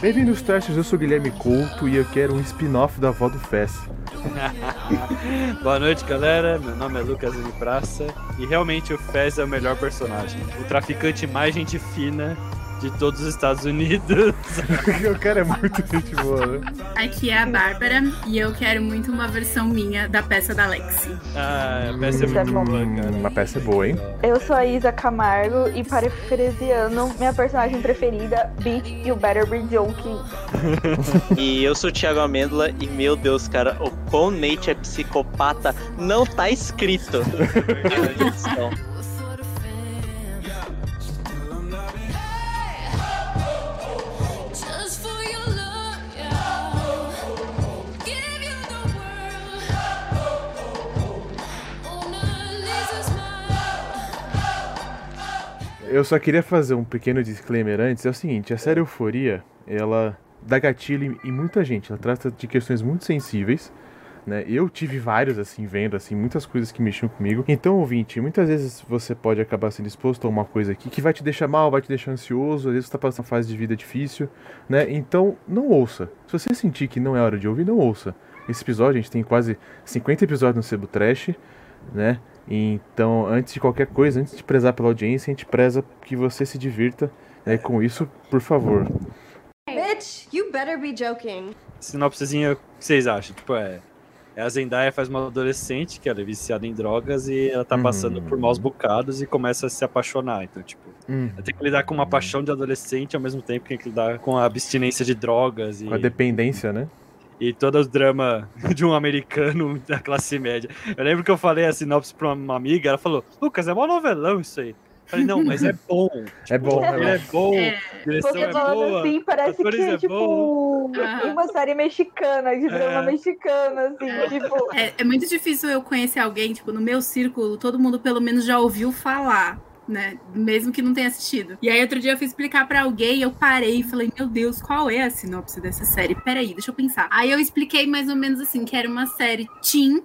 Bem-vindos, testes. Eu sou Guilherme Couto e eu quero um spin-off da avó do Fess. Boa noite, galera. Meu nome é Lucas M. Praça e realmente o Fez é o melhor personagem. O traficante mais gente fina de todos os Estados Unidos. o cara é muito gente boa, né? Aqui é a Bárbara e eu quero muito uma versão minha da peça da Lexi. Ah, a peça é Isso é muito bom. boa, cara. Uma peça boa, hein? Eu sou a Isa Camargo e parafraseando minha personagem preferida, Bitch, you better be joking. E eu sou o Thiago Amêndola e, meu Deus, cara, o quão Nate é psicopata não tá escrito Eu só queria fazer um pequeno disclaimer antes. É o seguinte, a série Euforia, ela dá gatilho em muita gente. Ela trata de questões muito sensíveis. Né? Eu tive vários, assim, vendo, assim, muitas coisas que mexiam comigo. Então, ouvinte, muitas vezes você pode acabar sendo exposto a uma coisa aqui que vai te deixar mal, vai te deixar ansioso, às vezes você tá passando uma fase de vida difícil, né? Então, não ouça. Se você sentir que não é hora de ouvir, não ouça. Esse episódio, a gente tem quase 50 episódios no Sebo Trash, né? Então, antes de qualquer coisa, antes de prezar pela audiência, a gente preza que você se divirta. Né? E com isso, por favor. Bitch, you better be joking. Sinopsezinha, o que vocês acham? Tipo, é. é A Zendaya faz uma adolescente que ela é viciada em drogas e ela tá Uhum. passando por maus bocados e começa a se apaixonar. Então, tipo, Hum, ela tem que lidar com uma paixão de adolescente ao mesmo tempo que tem que lidar com a abstinência de drogas e, com a dependência, né? E todo o drama de um americano da classe média. Eu lembro que eu falei a sinopse pra uma amiga, ela falou, Lucas, é mó novelão isso aí. Eu falei, não, mas é bom. É bom, Ele né? é bom, É. direção é falando boa. assim, parece que é é tipo uma série mexicana, de drama É. mexicano, assim, É. tipo. É, é muito difícil eu conhecer alguém, tipo, no meu círculo, todo mundo pelo menos já ouviu falar. Né? Mesmo que não tenha assistido. E aí, outro dia eu fui explicar pra alguém, eu parei e falei: Meu Deus, qual é a sinopse dessa série? Peraí, deixa eu pensar. Aí eu expliquei mais ou menos assim: que era uma série teen,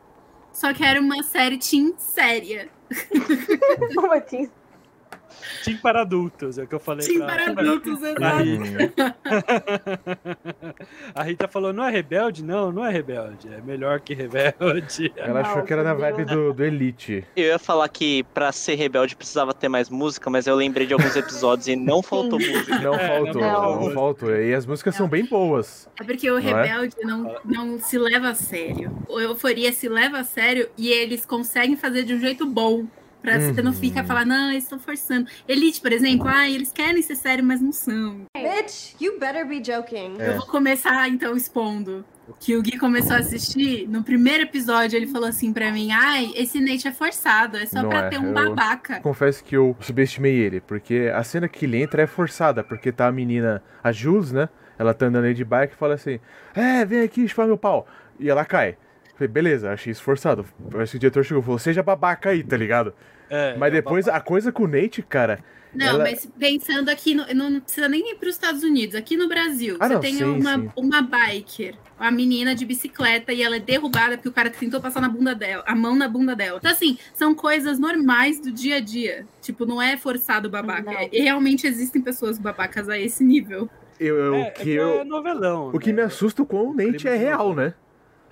só que era uma série teen séria. Como assim? Team para adultos, é o que eu falei Teen pra, para adultos, exato. A Rita falou, não é rebelde? Não, não é rebelde. É melhor que rebelde. Ela achou que era na vibe do, do Elite. Eu ia falar que pra ser rebelde precisava ter mais música, mas eu lembrei de alguns episódios e não faltou música. Não É, faltou, não. não faltou. E as músicas são bem boas. É porque o Não é? rebelde não, não se leva a sério. O Euforia se leva a sério e eles conseguem fazer de um jeito bom. Pra você não Uhum. ficar falando, não, eles estão forçando. Elite, por exemplo, ah, eles querem ser sérios, mas não são. Bitch, you better be joking. É. Eu vou começar, então, expondo. Que o Gui começou a assistir, no primeiro episódio ele falou assim pra mim, ai, esse Nate é forçado, é só Não pra é, ter um eu- babaca. Confesso que eu subestimei ele, porque a cena que ele entra é forçada, porque tá a menina, a Jules, né? Ela tá andando aí de bike e fala assim: É, vem aqui chupar meu pau. E ela cai. Falei, beleza, achei isso forçado. Acho que o diretor chegou e falou: Seja babaca aí, tá ligado? É, Mas é depois a coisa com o Nate, cara. Não, ela- mas pensando aqui, no, não precisa nem ir para os Estados Unidos, aqui no Brasil, Ah, você não, tem sim, uma, sim. uma biker, uma menina de bicicleta, e ela é derrubada porque o cara tentou passar na bunda dela, a mão na bunda dela. Então, assim, são coisas normais do dia a dia. Tipo, não é forçado babaca. E realmente existem pessoas babacas a esse nível. Eu, eu- É, o é que que eu. é novelão. O que né? me assusta com o Nate é real, né?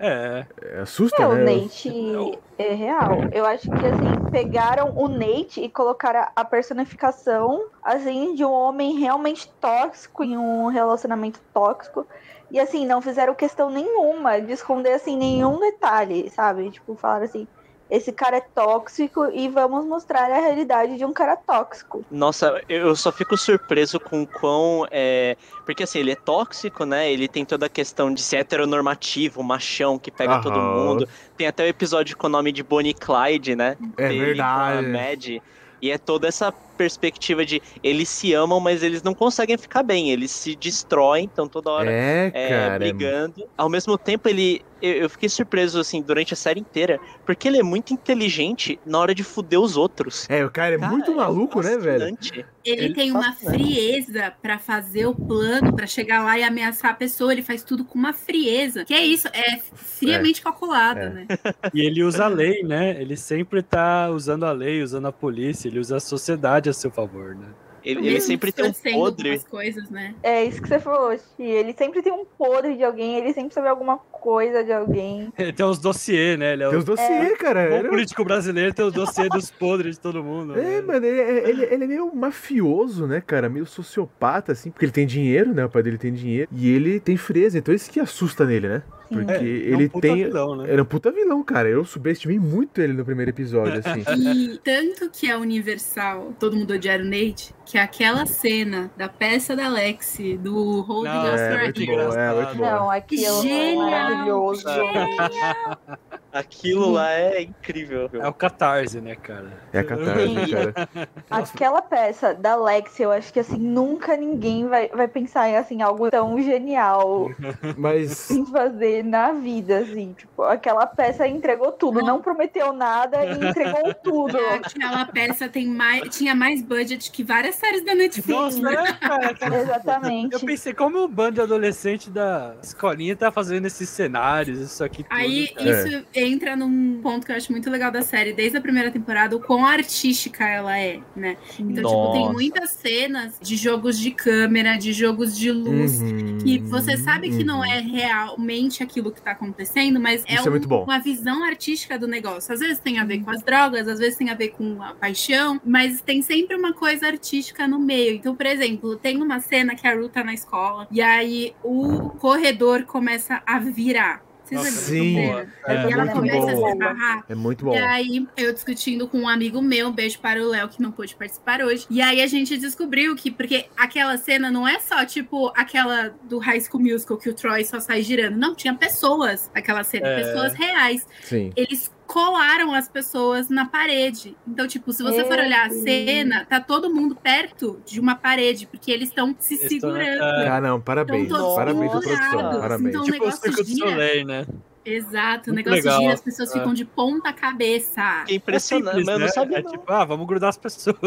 É, É, Assusta, É, o né? Nate é real. Eu acho que assim, pegaram o Nate e colocaram a personificação assim de um homem realmente tóxico em um relacionamento tóxico. E assim, não fizeram questão nenhuma de esconder assim nenhum detalhe, sabe? Tipo, falaram assim, esse cara é tóxico e vamos mostrar a realidade de um cara tóxico. Nossa, eu só fico surpreso com o quão. É... Porque assim, ele é tóxico, né? Ele tem toda a questão de ser heteronormativo, machão, que pega todo Aham. mundo. Tem até o episódio com o nome de Bonnie Clyde, né? É Dele com a verdade. E é toda essa perspectiva de eles se amam, mas eles não conseguem ficar bem. Eles se destroem, então toda hora É, é, cara. é brigando. Ao mesmo tempo, ele. Eu, eu fiquei surpreso, assim, durante a série inteira, porque ele é muito inteligente na hora de fuder os outros. É, o cara é Cara, muito maluco, né, velho? Ele, Ele- tem uma Fascinante. frieza pra fazer o plano, pra chegar lá e ameaçar a pessoa. Ele faz tudo com uma frieza. Que é isso, é friamente calculado, É. né? E ele usa a lei, né? Ele sempre tá usando a lei, usando a polícia, ele usa a sociedade a seu favor, né? Ele, Mesmo ele sempre tem um podre. coisas, né? É isso que você falou, Xi. Ele sempre tem um podre de alguém, ele sempre sabe alguma coisa de alguém. Ele tem uns dossiê, né? Ele é Tem o os dossiê, cara. bom Era- político brasileiro, tem os dossiê dos podres de todo mundo. É, né? mano, ele, é- ele- ele é meio mafioso, né, cara? Meio sociopata, assim, porque ele tem dinheiro, né? O pai dele tem dinheiro. E ele tem frieza, então isso que assusta nele, né? Porque É, é um ele puta tem. vilão, né? Ele é um puta vilão, cara. Eu subestimei muito ele no primeiro episódio, assim. E tanto que é universal, todo mundo odiar o Nate, que aquela cena da peça da Lexi, do Holding Não, é, a muito bom, é, muito bom. Não, aquilo é Genial. maravilhoso. Aquilo lá é incrível. É o catarse, né, cara? É a catarse, Sim. cara. Aquela peça da Lexi, eu acho que assim, nunca ninguém vai, vai pensar em assim, algo tão genial Mas. em fazer na vida, assim. Tipo, aquela peça entregou tudo, não prometeu nada e entregou tudo. Aquela peça tem mais, tinha mais budget que várias séries da Netflix. Nossa, né? cara? Exatamente. Eu pensei, como um bando de adolescente da escolinha tá fazendo esses cenários, isso aqui tudo. Aí cara. isso entra num ponto que eu acho muito legal da série, desde a primeira temporada, o quão artística ela é, né? Então, tipo, tem Nossa. muitas cenas de jogos de câmera, de jogos de luz, Uhum, que você sabe que não uhum. é realmente aquilo que tá acontecendo, mas é, é um- muito bom. uma visão artística do negócio. Às vezes tem a ver com as drogas, às vezes tem a ver com a paixão, mas tem sempre uma coisa artística no meio. Então, por exemplo, tem uma cena que a Ru tá na escola e aí o corredor começa a virar. Nossa, Sim. É, E ela muito começa a bom. se. É muito bom. E aí, eu discutindo com um amigo meu, um beijo para o Léo, que não pôde participar hoje. E aí, a gente descobriu que, porque aquela cena não é só, tipo, aquela do High School Musical que o Troy só sai girando. Não, tinha pessoas naquela cena, É. pessoas reais. Sim. Eles colaram as pessoas na parede. Então, tipo, se você for Meu olhar a cena, tá todo mundo perto de uma parede, porque eles estão se Eles segurando. Ah, não, parabéns. Parabéns, produção. Parabéns. Então, o tipo o negócio do gira. Soleil, né? Exato, o negócio legal. gira, as pessoas É. ficam de ponta cabeça. É impressionante, simples, mas eu não né? sabia É não. tipo, ah, vamos grudar as pessoas.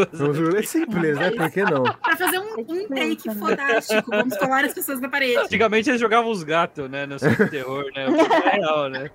É simples, né? Por que não? Pra fazer um, um take fodástico. Vamos colar as pessoas na parede. Antigamente eles jogavam os gatos, né? No terror, né? O que é real, né?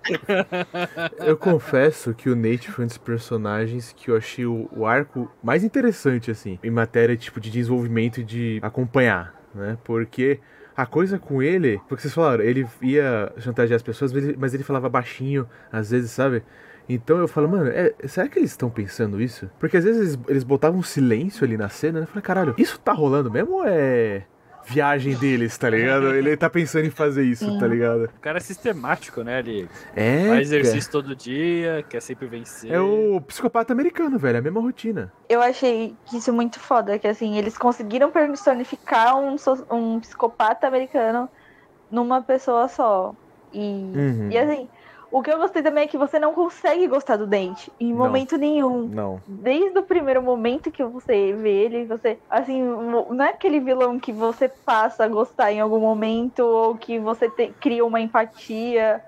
Eu confesso que o Nate foi um dos personagens que eu achei o, o arco mais interessante, assim, em matéria tipo de desenvolvimento e de acompanhar, né? Porque a coisa com ele, porque vocês falaram, ele ia chantagear as pessoas, mas ele, mas ele falava baixinho, às vezes, sabe? Então eu falo, mano, é- será que eles estão pensando isso? Porque às vezes eles, eles botavam um silêncio ali na cena, né? Eu falei, caralho, isso tá rolando mesmo ou é viagem deles, tá ligado? Ele tá pensando em fazer isso, tá ligado? O cara é sistemático, né? Ele É, faz exercício todo dia, quer sempre vencer. É o psicopata americano, velho, é a mesma rotina. Eu achei que isso é muito foda, que assim, eles conseguiram personificar um, um psicopata americano numa pessoa só. E, Uhum. e assim, o que eu gostei também é que você não consegue gostar do Dente em Não. momento nenhum. Não. Desde o primeiro momento que você vê ele, você, assim, não é aquele vilão que você passa a gostar em algum momento, ou que você te- cria uma empatia,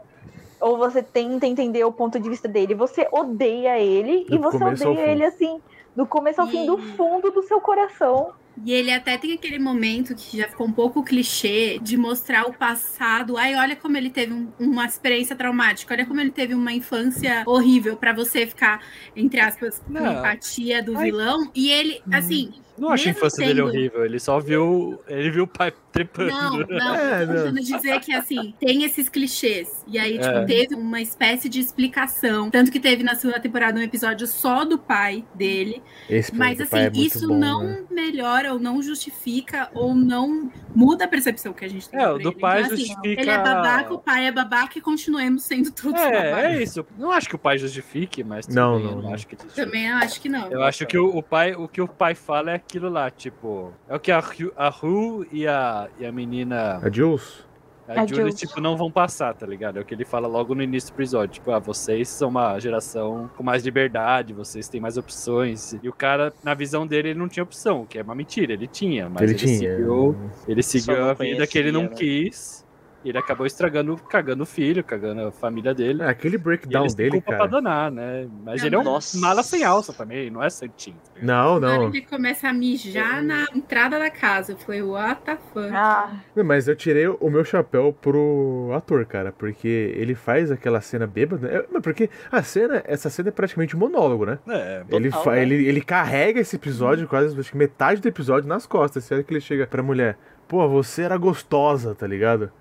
ou você tenta entender o ponto de vista dele. Você odeia ele Do e você odeia ele assim, do começo ao fim, do fundo do seu coração. E ele até tem aquele momento que já ficou um pouco clichê de mostrar o passado. Ai, olha como ele teve um- uma experiência traumática. Olha como ele teve uma infância horrível pra você ficar, entre aspas, com Não. empatia do Ai. vilão. E ele, assim. Não acho a infância dele horrível, ele só viu. Ele viu o pai trepando. Não, não, É, eu tô tentando dizer que assim, tem esses clichês. E aí, tipo, É. teve uma espécie de explicação. Tanto que teve na segunda temporada um episódio só do pai dele. Esse Mas assim, pai é muito isso bom, não né? melhora ou não justifica ou não muda a percepção que a gente tem. É, o do ele. pai Então, assim, justifica- Ele é babaca, o pai é babaca e continuemos sendo todos É, babacas. é isso. Não acho que o pai justifique, mas Não, não, eu não. acho que. Também acho que não. Eu acho que o, o pai, o que o pai fala é aquilo lá, tipo, é o que a Ru, a Ru e a, e a menina, A Jules? a A Julie, Jules. tipo, não vão passar, tá ligado? É o que ele fala logo no início do episódio, tipo, ah, vocês são uma geração com mais liberdade, vocês têm mais opções. E o cara, na visão dele, ele não tinha opção, o que é uma mentira, ele tinha, mas ele ele, tinha. seguiu, ele seguiu a vida que ele não né? quis. E ele acabou estragando, cagando o filho, cagando a família dele. É, aquele breakdown têm dele, culpa cara. pra danar, né? Mas Não, ele é um nossa. mala sem alça também, não é santinho. Não, Na hora não. que ele começa a mijar na entrada da casa. Eu falei, what the fuck? Ah, Não, Mas eu tirei o meu chapéu pro ator, cara, porque ele faz aquela cena bêbada. É, mas porque a cena, essa cena é praticamente um monólogo, né? É, Ele, Total, fa- né? ele, ele carrega esse episódio, quase acho que metade do episódio nas costas. Será que ele chega pra mulher? Pô, você era gostosa, tá ligado?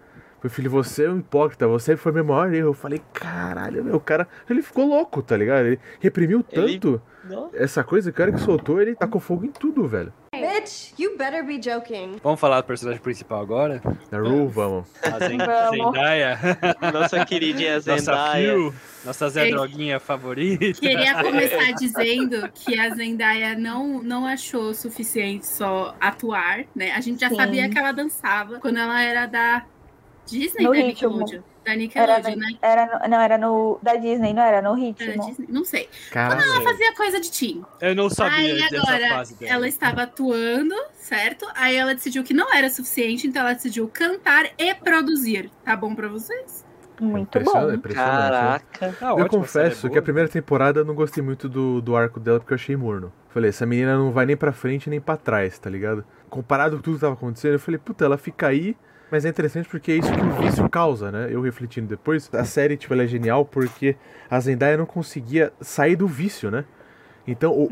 Meu filho, você é um hipócrita, você foi meu maior erro. Eu falei, caralho, meu, o cara, ele ficou louco, tá ligado? Ele reprimiu Ele- tanto Não. essa coisa, o cara que soltou, ele tacou fogo em tudo, velho. Bitch, you better be joking. Vamos falar do personagem principal agora? Na Ru, vamos. A Zen- Vamos. Zendaya. Nossa queridinha Nossa Zendaya. Phil, nossa Zé. Droguinha favorita. Queria começar dizendo que a Zendaya não, não achou suficiente só atuar, né? A gente já Sim. sabia que ela dançava quando ela era da Disney, No da ritmo. Nickelodeon. Da era, Nickelodeon, né? era não, era no. Da Disney, não era no Era ritmo. Disney, não sei. Caralho. Ela fazia coisa de teen. Eu não sabia Aí dessa agora fase dela. ela estava atuando, certo? Aí ela decidiu que não era suficiente, então ela decidiu cantar e produzir. Tá bom pra vocês? Muito Impressionante, bom. impressionante, né? Caraca. Ah, Eu confesso que a primeira temporada eu não gostei muito do, do arco dela porque eu achei morno. Falei, essa menina não vai nem pra frente nem pra trás, tá ligado? Comparado com tudo que tava acontecendo, eu falei, puta, ela fica aí, mas é interessante porque é isso que o vício causa, né? Eu refletindo depois, a série, tipo, ela é genial porque a Zendaya não conseguia sair do vício, né? Então, o,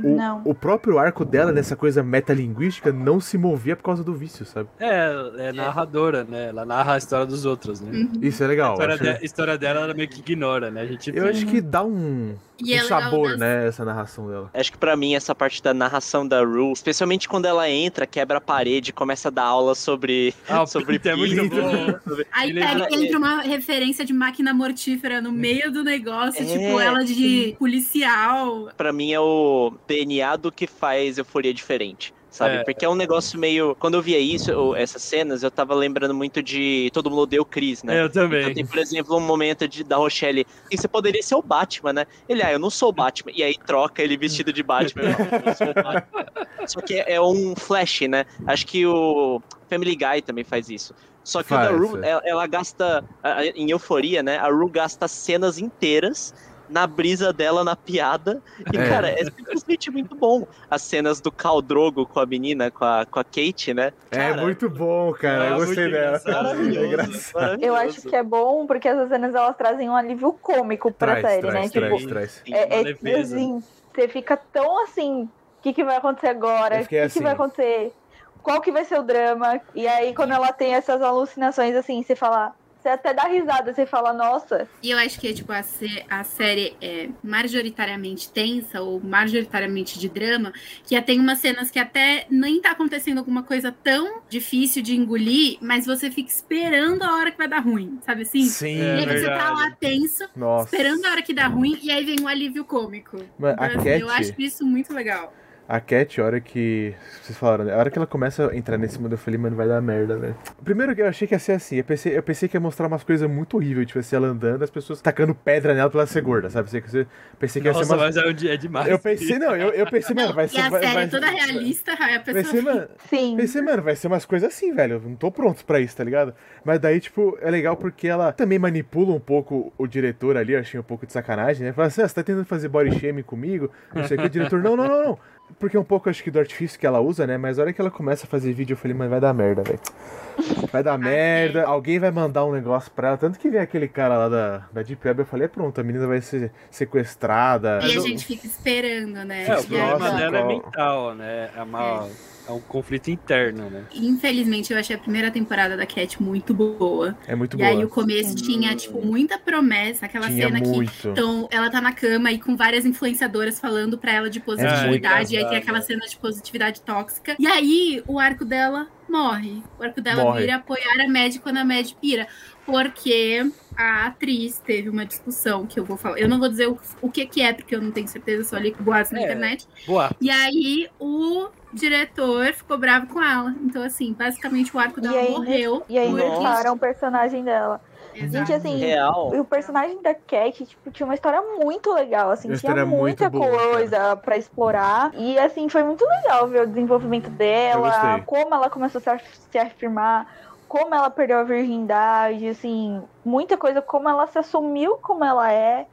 o, o próprio arco dela nessa coisa metalinguística não se movia por causa do vício, sabe? É, é narradora, né? Ela narra a história dos outros, né? Isso é A legal. história, acho- de- a história dela ela meio que ignora, né? A gente Eu acho que dá um, E um é sabor, das- né, essa narração dela. Acho que pra mim essa parte da narração da Rue, especialmente quando ela entra, quebra a parede, começa a dar aula sobre Ah, o sobre é muito bom. sobre- Aí pega entra uma referência de máquina mortífera no meio do negócio, É, tipo ela de policial. Pra mim é o DNA do que faz euforia diferente. Sabe? É. Porque é um negócio meio. Quando eu via isso, ou essas cenas, eu tava lembrando muito de Todo Mundo Odeia o Chris, né? Eu também. Então tem, por exemplo, um momento de, da Rochelle. E você poderia ser o Batman, né? Ele, ah, eu não sou o Batman. E aí troca ele vestido de Batman. Eu, "Não, eu sou o Batman." Só que é, é um flash, né? Acho que o Family Guy também faz isso. Só que Faz, Ru, é. ela, ela gasta. a- a- Em euforia, né? A Ru gasta cenas inteiras na brisa dela, na piada. E, É. cara, é simplesmente muito bom. As cenas do Khal Drogo com a menina, com a, com a Kate, né? É Cara, muito bom, cara. é eu gostei muito dela. engraçado. É engraçado. Eu acho que é bom porque essas cenas elas trazem um alívio cômico pra Traz, série, traz, né? traz, tipo, traz. É, é assim, você fica tão assim, o que, que vai acontecer agora? O que, fiquei que assim. vai acontecer? Qual que vai ser o drama? E aí, quando ela tem essas alucinações, assim, você fala. Você até dá risada, você fala, nossa, E eu acho que tipo, a, sé- a série é majoritariamente tensa ou majoritariamente de drama, que tem umas cenas que até nem tá acontecendo alguma coisa tão difícil de engolir, mas você fica esperando a hora que vai dar ruim, sabe assim? Sim, e É aí você tá verdade. lá tenso, nossa. esperando a hora que dá ruim, e aí vem um alívio cômico. Mas Então, a assim, eu Cat- acho isso muito legal. A Cat, a hora que. Vocês falaram, né? A hora que ela começa a entrar nesse mundo, eu falei, mano, vai dar merda, velho. Primeiro que eu achei que ia ser assim. Eu pensei, eu pensei que ia mostrar umas coisas muito horríveis. Tipo assim, ela andando, as pessoas tacando pedra nela pra ela ser gorda, sabe? Pensei que, pensei que ia Nossa, ser uma. mas é, um dia- é demais. Eu pensei, não, eu, eu pensei, mano, vai ser. e a vai, série vai- é toda realista, aí a pessoa Pensei, mano, sim. Pensei, mano, vai ser umas coisas assim, velho. Eu não tô pronto pra isso, tá ligado? Mas daí, tipo, é legal porque ela também manipula um pouco o diretor ali, eu achei um pouco de sacanagem, né? Fala assim, ah, você tá tentando fazer body shaming comigo? Não sei o que, o diretor, não, não, não, não. Porque é um pouco, acho que, do artifício que ela usa, né? Mas a hora que ela começa a fazer vídeo, eu falei, mano, vai dar merda, velho. Vai dar merda, alguém vai mandar um negócio pra ela. Tanto que vem aquele cara lá da, da Deep Web, eu falei, é pronto, a menina vai ser sequestrada. E Mas a gente fica esperando, né? É, o problema dela é mental, né? É, uma, é um conflito interno, né? Infelizmente, eu achei a primeira temporada da Cat muito boa. É muito e boa. aí o começo tinha, tipo, muita promessa, aquela Tinha cena que muito. então, ela tá na cama e com várias influenciadoras falando pra ela de positividade. e aí tem aquela cena de positividade tóxica. E aí o arco dela morre. O arco dela Morre. vira apoiar a Mad quando a Mad pira. Porque a atriz teve uma discussão que eu vou falar. Eu não vou dizer o, o que, que é, porque eu não tenho certeza, só li boatos na É. internet. Boa. E aí o diretor ficou bravo com ela. Então, assim, basicamente o arco E dela aí, morreu. E aí mataram o personagem dela. Exato. Gente, assim, Real. o personagem da Cat, tipo, tinha uma história muito legal, assim, tinha muita boa, coisa pra explorar. E assim, foi muito legal ver o desenvolvimento dela, como ela começou a se afirmar, como ela perdeu a virgindade, assim, muita coisa, como ela se assumiu como ela é,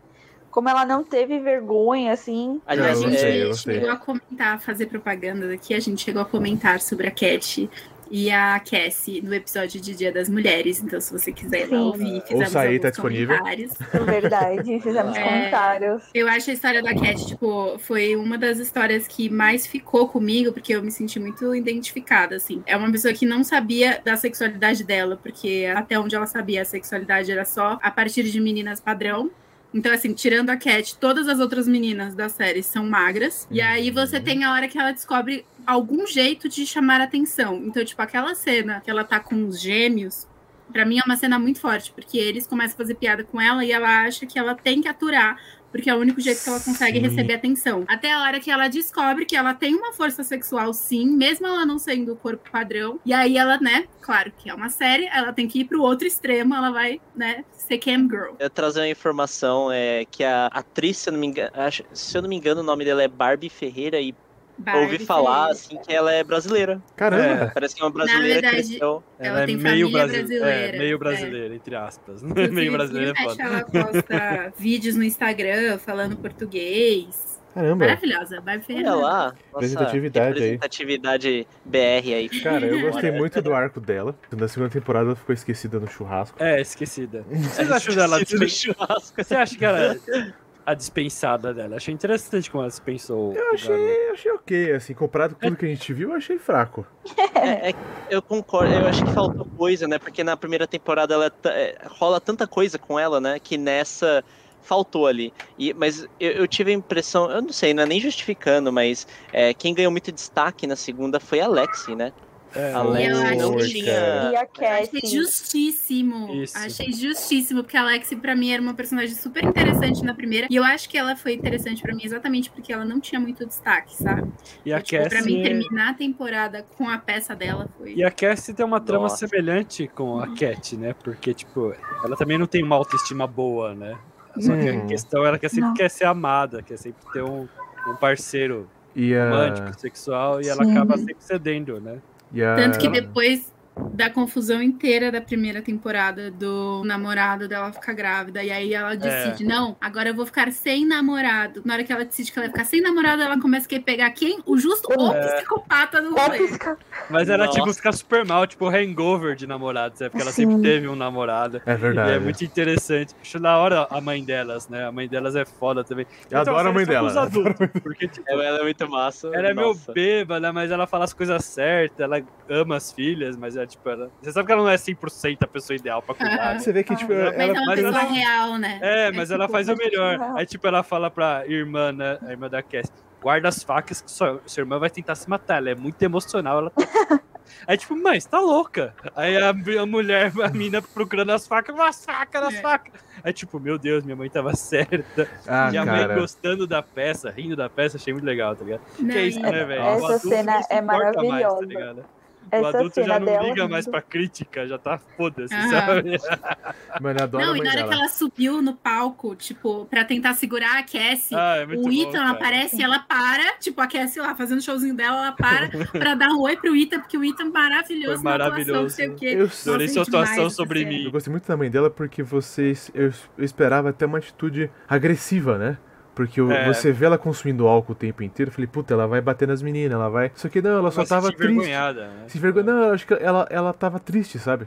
como ela não teve vergonha, assim. A Aliás, eu gente gostei. chegou a comentar, fazer propaganda daqui, a gente chegou a comentar sobre a Cat e a Cassie no episódio de Dia das Mulheres. Então, se você quiser ir lá Sim. ouvir, fizemos Ouça aí, alguns tá disponível. comentários. Verdade, fizemos É. comentários. Eu acho a história da Cat, tipo, foi uma das histórias que mais ficou comigo, porque eu me senti muito identificada, assim. É uma pessoa que não sabia da sexualidade dela, porque até onde ela sabia, a sexualidade era só a partir de meninas padrão. Então, assim, tirando a Cat, todas as outras meninas da série são magras. E aí você tem a hora que ela descobre algum jeito de chamar atenção. Então, tipo, aquela cena que ela tá com os gêmeos, Pra mim é uma cena muito forte, porque eles começam a fazer piada com ela e ela acha que ela tem que aturar, porque é o único jeito que ela consegue Sim. receber atenção. Até a hora que ela descobre que ela tem uma força sexual, sim, mesmo ela não sendo o corpo padrão. E aí ela, né, claro que é uma série, ela tem que ir pro outro extremo, ela vai, né, ser cam girl. Eu trazer uma informação é que a atriz, se eu não me engano, acho- se eu não me engano, o nome dela é Barbie Ferreira e ouvi Barbie falar Ferreira. assim que ela é brasileira. Caramba! Parece que é uma brasileira que verdade, cresceu. Ela tem meio família brasi- brasileira, É, meio é. brasileira, entre aspas. Inclusive, meio brasileira é e foda. Ela posta vídeos no Instagram falando português. Caramba! Maravilhosa, Barbie Ferreira. Olha lá. Representatividade aí. representatividade BR aí. Cara, eu gostei muito do arco dela. Na segunda temporada ela ficou esquecida no churrasco. É, esquecida. Vocês acham dela Esquecido do dispen... churrasco. Você acha que ela a dispensada dela? Achei interessante como ela dispensou. Eu achei, achei ok, assim, comparado com tudo que a gente viu, eu achei fraco. É, é, eu concordo, eu acho que faltou coisa, né? Porque na primeira temporada ela ta- é, rola tanta coisa com ela, né? Que nessa faltou ali. E, mas eu, eu tive a impressão, eu não sei, não é nem justificando, mas é, quem ganhou muito destaque na segunda foi a Lexi, né? É, A Lexi eu acho que- tinha. E a Achei Cassie. justíssimo. Isso. Achei justíssimo, porque a Alexi, pra mim, era uma personagem super interessante na primeira. E eu acho que ela foi interessante pra mim exatamente porque ela não tinha muito destaque, sabe? E a E, tipo, pra mim, Cassie. terminar a temporada com a peça dela foi. E a Cassie tem uma trama Nossa. semelhante com a Cat, né? Porque, tipo, ela também não tem uma autoestima boa, né? Só que a Hum. questão ela que sempre Não. quer ser amada, quer sempre ter um, um parceiro E a. romântico, sexual, e ela Sim. acaba sempre cedendo, né? Tanto que depois da confusão inteira da primeira temporada do namorado dela ficar grávida. E aí ela decide, não, agora eu vou ficar sem namorado. Na hora que ela decide que ela vai ficar sem namorado, ela começa a querer pegar quem? O justo ou É. psicopata do rolê. Mas ela, tipo, Nossa. fica super mal, tipo, hangover de namorado, sabe? Porque ela Sim. sempre teve um namorado. É E verdade. é muito interessante. Acho da hora a mãe delas, né? A mãe delas é foda também. Eu adoro a mãe dela. adultos, porque, tipo, Ela, ela é muito massa. ela é meio nossa. bêbada, mas ela fala as coisas certas, ela ama as filhas, mas é tipo, ela... Você sabe que ela não é 100% a pessoa ideal pra cuidar. né? Você vê que, tipo, Ah, Mas é ela. uma mas pessoa ela- real, né? É, mas ela faz o mas melhor. não. Aí, tipo, ela fala pra irmã, né? A irmã da Cass, guarda as facas que sua, sua irmã vai tentar se matar. Ela é muito emocional. Ela tá... Aí, tipo, mãe, você tá louca? Aí a, a mulher, a mina procurando as facas, as facas, as É. facas. Aí, tipo, meu Deus, minha mãe tava certa. Ah, e a mãe cara. gostando da peça, rindo da peça, achei muito legal, tá ligado? Não, que é isso, né, velho? essa O adulto cena é importa mais, tá ligado? O Essa adulto já não dela liga mais rindo. pra crítica, já tá foda-se, Aham. sabe? Mano, eu adoro Não, a e na hora dela. que ela subiu no palco, tipo, pra tentar segurar a Cassie, Ah, é o bom, Ethan cara. aparece e ela para, tipo, a Cassie lá fazendo o showzinho dela, ela para pra dar um oi pro Ethan, porque o Ethan maravilhoso, Foi atuação, maravilhoso. não sei o quê. Eu Adorei sua atuação essa sobre mim. Eu gostei muito da mãe dela porque vocês. Eu, eu esperava até uma atitude agressiva, né? Porque É. você vê ela consumindo álcool o tempo inteiro. Eu falei, puta, ela vai bater nas meninas, ela vai. Só que não, ela só Mas tava se triste. né? Se vergonha. Não, eu acho que ela, ela tava triste, sabe?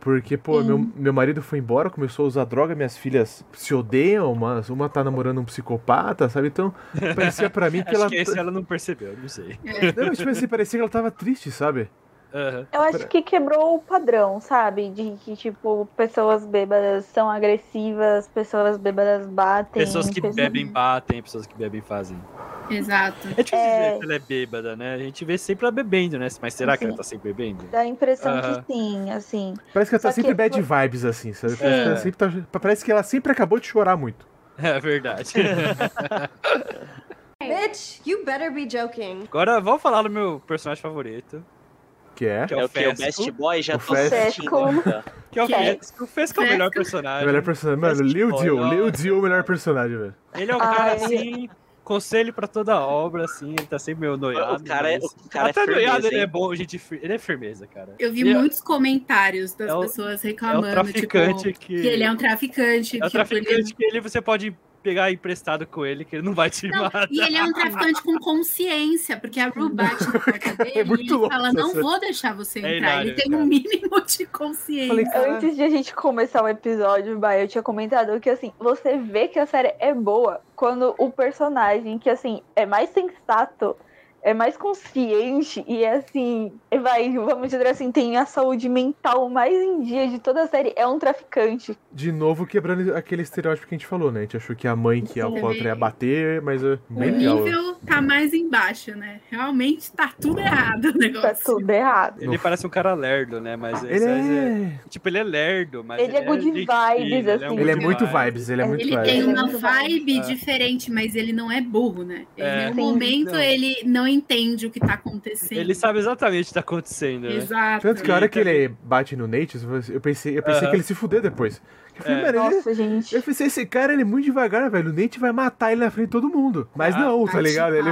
Porque, pô, Sim. meu, meu marido foi embora, começou a usar droga, minhas filhas se odeiam, mas uma tá namorando um psicopata, sabe? Então, parecia pra mim que Acho ela. que esse ela não percebeu, não sei. Não, tipo assim, parecia que ela tava triste, sabe? Aham. Eu acho que quebrou o padrão, sabe? De que, tipo, pessoas bêbadas são agressivas, pessoas bêbadas batem. Pessoas que pessoas- bebem batem, pessoas que bebem fazem. Exato. É difícil É. dizer que ela é bêbada, né? A gente vê sempre ela bebendo, né? Mas será que ela Sim. tá sempre bebendo? Dá a impressão Aham. que sim, assim. Parece que ela tá Só que- sempre bad vibes, assim, sabe? Parece, que ela É. sempre tá- parece que ela sempre acabou de chorar muito. É verdade. Bitch, you better be joking. Agora vamos falar do meu personagem favorito, Que é. que É é o o que? O Fesco. Best Boy? Já O tô Fesco. sentindo. Que é o Que é? Fesco. O Fesco é o melhor personagem. O melhor personagem. Mano, Lil boy, Dio. Lil Dio é o melhor personagem, velho. Ele é o cara assim. conselho pra toda obra, assim, ele tá sempre meio noiado. O cara é, mas- o cara é Até noiado firmeza, ele é hein? bom, gente, ele é firmeza, cara. Eu vi Ele é- muitos comentários das é o- pessoas É o reclamando, traficante tipo, que... que ele é um traficante. É o tipo, ele- traficante que ele você pode pegar emprestado com ele, que ele não vai te Não, matar. e ele é um traficante com consciência, porque a Ru bate na porta dele É muito e ele louco fala, não vou deixar você É entrar. hilário, ele tem cara. um mínimo de consciência. Falei, Caralho. Antes de a gente começar o episódio, Bah, eu tinha comentado que assim, você vê que a série é boa quando o personagem, que assim, é mais sensato, é mais consciente e é assim, vai, vamos dizer assim, tem a saúde mental mais em dia de toda a série, é um traficante. De novo quebrando aquele estereótipo que a gente falou, né? A gente achou que a mãe que é alcoólatra ia bater, mas é O legal. nível tá mais embaixo, né? Realmente tá tudo errado o Tá negócio. tudo errado. Ele parece um cara lerdo, né? Mas Ele esse- é... Tipo, ele é lerdo, mas Ele é good gente fina, vibes, ele assim. um Ele é muito vibe. vibes, ele é muito Ele vibes. tem Ele é uma vibe É. diferente, mas ele não é burro, né? Ele, É. em nenhum Sim, momento não. ele não entende o que tá acontecendo. Ele sabe exatamente o que tá acontecendo, né? Exato. Tanto que a hora que Ele ele bate no Nate, eu pensei, eu pensei Aham. que ele se fuder depois. Eu falei, É. mano, ele- Nossa, gente. eu pensei, esse cara ele é muito devagar, velho. O Nate vai matar ele na frente de todo mundo. Mas Ah, não, tá ligado? Ele.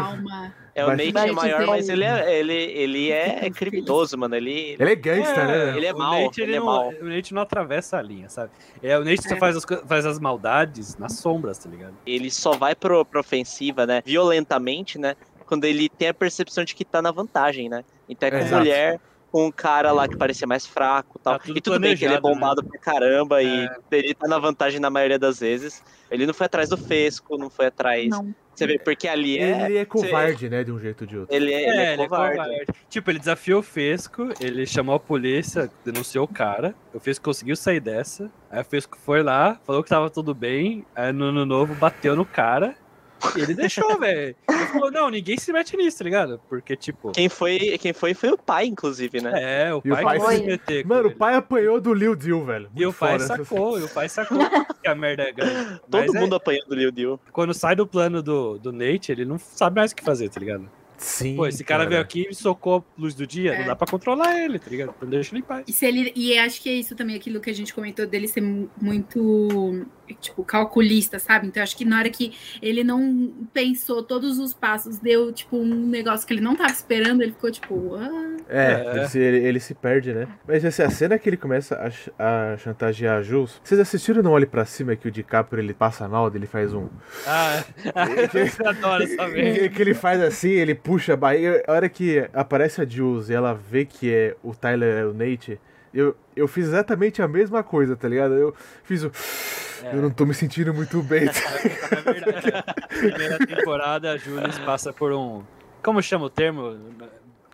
É o Nate é maior, mas ele é, ele, ele é criminoso, mano. Ele, ele é gangsta, né? ele é o mau, Nate, ele é não, mau. O Nate não atravessa a linha, sabe? É, o Nate só É. faz as, faz as maldades nas sombras, tá ligado? ele só vai pro, pra ofensiva, né? Violentamente, né? Quando ele tem a percepção de que tá na vantagem, né? Então é com Exato. mulher, com um cara lá que parecia mais fraco e tal. Tá tudo e tudo bem que ele é planejado, bombado pra caramba e É. ele tá na vantagem na maioria das vezes. Ele não foi atrás do Fesco, não foi atrás. Não. Você vê, porque ali é. Ele é covarde, né? De um jeito ou de outro. Ele é, ele é ele covarde. Tipo, ele desafiou o Fesco, ele chamou a polícia, denunciou o cara, o Fesco conseguiu sair dessa, aí o Fesco foi lá, falou que tava tudo bem, aí no ano novo bateu no cara, e ele deixou, velho. Ele falou, não, ninguém se mete nisso, tá ligado? Porque, tipo, Quem foi, quem foi foi o pai, inclusive, né? é, o E o pai, pai foi se- meter com Mano, o pai apanhou do Lil Dill, velho. E o pai sacou, e o pai sacou que a merda é grande. Todo Mas é- mundo apanhando o Liu Dill. quando sai do plano do, do Nate, ele não sabe mais o que fazer, tá ligado? Sim. Pô, esse cara, veio aqui e socou a luz do dia, não É. dá pra controlar ele, tá ligado? Não deixa ele em paz. E, se ele, e acho que é isso também, aquilo que a gente comentou dele ser mu- muito, tipo, calculista, sabe? Então acho que na hora que ele não pensou todos os passos, deu, tipo, um negócio que ele não tava esperando, ele ficou, tipo, ah, É, É. Ele, se, ele, ele se perde, né? Mas assim, a cena que ele começa a, a chantagear a Jules. Vocês assistiram Não Olhe Pra Cima que o DiCaprio ele passa mal, ele faz um. Ah, eu adoro essa merda. que ele faz assim, ele puxa a barriga. A hora que aparece a Jules e ela vê que é o Tyler é o Nate, eu, eu fiz exatamente a mesma coisa, tá ligado? Eu fiz o. É. Eu não tô me sentindo muito bem. Na verdade, a primeira temporada, a Julius passa por um. Como chama o termo?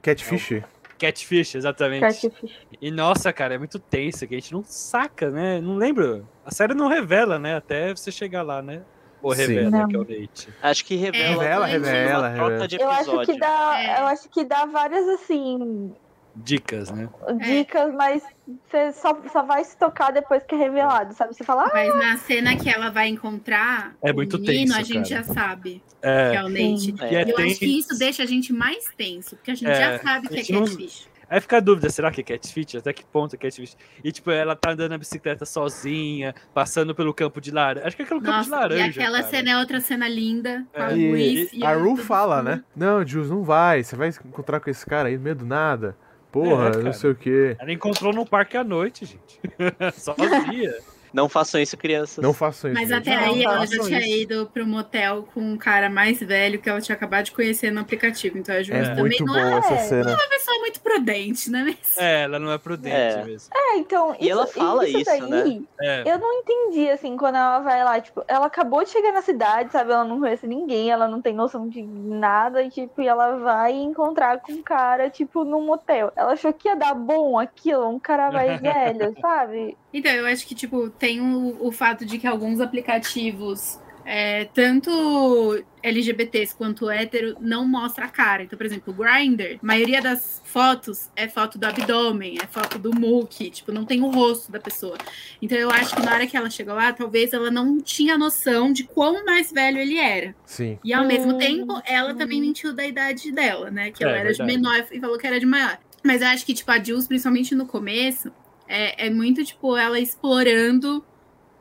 Catfish? Catfish, exatamente. Catfish. E nossa, cara, é muito tenso, que a gente não saca, né? Não lembro. A série não revela, né? Até você chegar lá, né? Ou revela que é o Nate. Acho que revela. Revela, revela, revela. de Eu acho que dá. É. Eu acho que dá várias assim. Dicas, né? Dicas, mas você só, só vai se tocar depois que é revelado, sabe? Você fala, ah, mas na cena que ela vai encontrar É o muito menino, tenso, a gente cara. já sabe que É. é o Nate. É. E é eu acho que isso deixa a gente mais tenso, porque a gente É, já sabe que é gente não- catfish. Aí fica a dúvida, será que é catfish? Até que ponto é catfish? E tipo, ela tá andando na bicicleta sozinha, passando pelo campo de laranja. Acho que é aquele campo de laranja. e aquela cara. cena é outra cena linda, com a É. Luiz. E e a Ru fala, né? Não, Jules, não vai. Você vai encontrar com esse cara aí no meio do nada. Porra, É, não sei o quê. Ela encontrou num parque à noite, gente. Sozinha. Não façam isso, crianças. Não façam isso. Mas gente. até Não, aí ela façam já tinha isso. ido pro motel com um cara mais velho que ela tinha acabado de conhecer no aplicativo. Então a Jules É também muito não boa é essa cena. uma pessoa muito prudente, né? Mas- É, ela não é prudente É. mesmo. é, então. E ela fala isso, daí, né? É. Eu não entendi, assim, quando ela vai lá, tipo, ela acabou de chegar na cidade, sabe? Ela não conhece ninguém, ela não tem noção de nada, e, tipo, e ela vai encontrar com um cara, tipo, num motel. Ela achou que ia dar bom aquilo, um cara mais velho, sabe? Então, eu acho que, tipo, tem o, o fato de que alguns aplicativos, é, tanto LGBTs quanto hétero, não mostra a cara. Então, por exemplo, o Grindr, a maioria das fotos é foto do abdômen, é foto do muque, tipo, não tem o rosto da pessoa. Então, eu acho que na hora que ela chegou lá, talvez ela não tinha noção de quão mais velho ele era. Sim. E ao Hum, mesmo tempo, ela também mentiu da idade dela, né? Que É, ela era de verdade. menor e falou que era de maior. Mas eu acho que, tipo, a Jules, principalmente no começo, é, é muito, tipo, ela explorando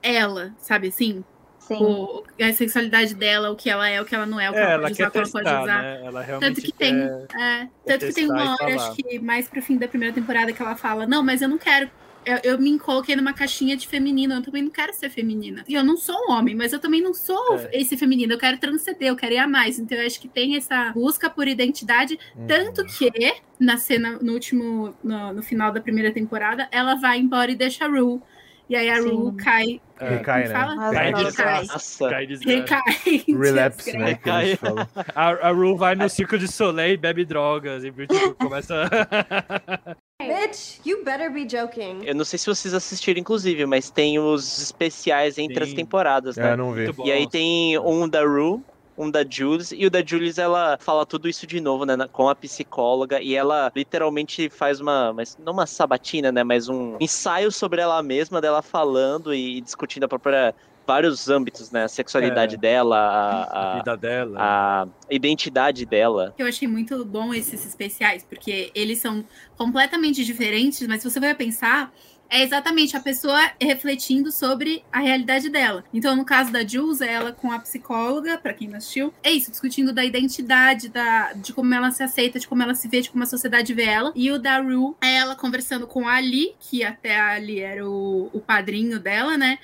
ela, sabe assim? Sim. o, a sexualidade dela, o que ela é, o que ela não é, o que É, ela ela pode usar, quer o que ela pode usar. né? Ela Tanto que tem, é, tanto que tem uma hora, acho que mais pro fim da primeira temporada, que ela fala: Não, mas eu não quero. Eu, eu me coloquei numa caixinha de feminina, eu também não quero ser feminina. E eu não sou um homem, mas eu também não sou É. esse feminino, eu quero transcender, eu quero ir a mais. Então eu acho que tem essa busca por identidade, Uhum. tanto que na cena, no último, no, no final da primeira temporada, ela vai embora e deixa a Rue. E aí a Sim. Rue cai. É, Recai, né? fala? Cai ela de Recai. Nossa. cai desgraça. Recai. Relapse, Desgraça. né? Que a. A, a Ru vai no Circo de Soleil e bebe drogas. E tipo, começa. Bitch, you better be joking. Eu não sei se vocês assistiram, inclusive, mas tem os especiais entre as Sim. temporadas, né? É, não vi. E aí tem um da Rue, um da Jules, e o da Jules ela fala tudo isso de novo, né, com a psicóloga, e ela literalmente faz uma, mas não uma sabatina, né, mas um ensaio sobre ela mesma, dela falando e discutindo a própria vários âmbitos, né, a sexualidade É. dela, A a, a, vida dela. a identidade dela. Eu achei muito bom esses especiais, porque eles são completamente diferentes, mas se você vai pensar, é exatamente a pessoa refletindo sobre a realidade dela. Então, no caso da Jules, é ela com a psicóloga, pra quem não assistiu, é isso, discutindo da identidade, da, de como ela se aceita, de como ela se vê, de como a sociedade vê ela. E o da Rue é ela conversando com a Ali, que até a Ali era o, o padrinho dela, né?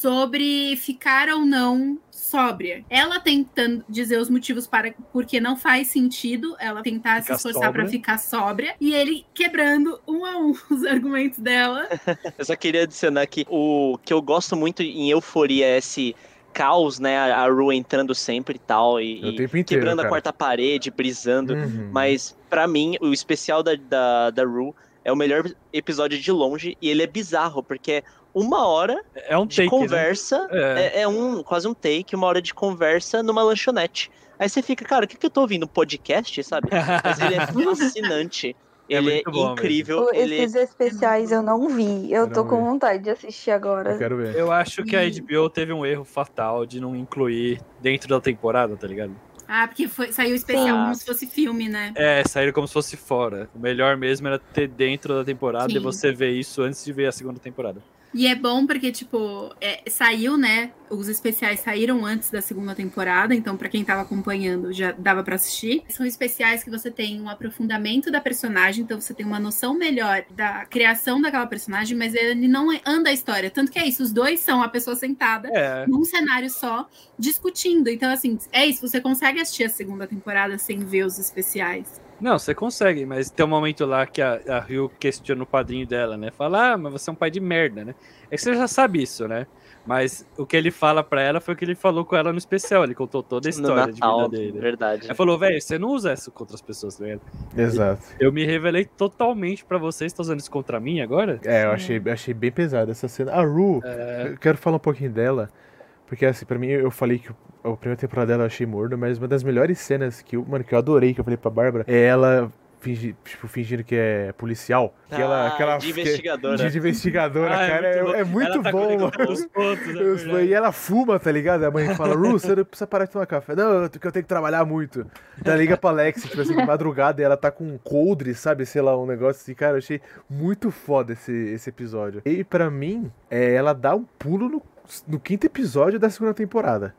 Sobre ficar ou não sóbria. Ela tentando dizer os motivos para porque não faz sentido ela tentar Ficar se esforçar para ficar sóbria e ele quebrando um a um os argumentos dela. Eu só queria adicionar que o que eu gosto muito em Euforia é esse caos, né, a a Rue entrando sempre e tal, e, É o e tempo inteiro, quebrando a cara. quarta parede, brisando, Uhum. Mas, pra mim, o especial da, da, da Rue é o melhor episódio de longe e ele é bizarro, porque é uma hora É um de take, né? conversa, É. é. é um quase um take, uma hora de conversa numa lanchonete. Aí você fica, cara, o que, que eu tô ouvindo? Podcast, sabe? Mas ele é fascinante. É ele é bom incrível. Ele... Esses especiais eu não vi. Eu Eu tô com vi. vontade de assistir agora. Eu quero ver. Eu acho que a HBO teve um erro fatal de não incluir dentro da temporada, tá ligado? Ah, porque foi, saiu o especial Sim. como se fosse filme, né? É, saíram como se fosse fora. O melhor mesmo era ter dentro da temporada Sim. e você ver isso antes de ver a segunda temporada. E é bom porque, tipo, é, saiu, né? Os especiais saíram antes da segunda temporada, então pra quem tava acompanhando já dava pra assistir. São especiais que você tem um aprofundamento da personagem, então você tem uma noção melhor da criação daquela personagem, mas ele não anda a história. Tanto que é isso, os dois são a pessoa sentada É, num cenário só, discutindo. Então, assim, é isso, você consegue assistir a segunda temporada sem ver os especiais. Não, você consegue, mas tem um momento lá que a, a Ryu questiona o padrinho dela, né? Fala, ah, mas você é um pai de merda, né? É que você já sabe isso, né? Mas o que ele fala pra ela foi o que ele falou com ela no especial. Ele contou toda a história de Natal, vida dele. verdade. Ele falou, velho, você não usa isso contra as pessoas, tá ligado? Exato. Eu me revelei totalmente pra vocês, tá usando isso contra mim agora? É, eu achei, achei bem pesada essa cena. A Ru, É. eu quero falar um pouquinho dela, porque assim, pra mim, eu falei que a primeira temporada dela eu achei morno, mas uma das melhores cenas que eu, mano, que eu adorei, que eu falei pra Bárbara, é ela fingi- tipo, fingindo que é policial. Que ela, Ah, que ela de que- investigadora. de investigadora, Ah, cara, é, é muito Ela tá bom, pontos, é e ela fuma, tá ligado? A mãe fala, Ru, você não precisa parar de tomar café. Não, porque eu tenho que trabalhar muito. Ela liga pra Alex, tipo assim, de madrugada, e ela tá com um coldre, sabe? Sei lá, um negócio assim. Cara, eu achei muito foda esse, esse episódio. E pra mim, é, ela dá um pulo no, no quinto episódio da segunda temporada.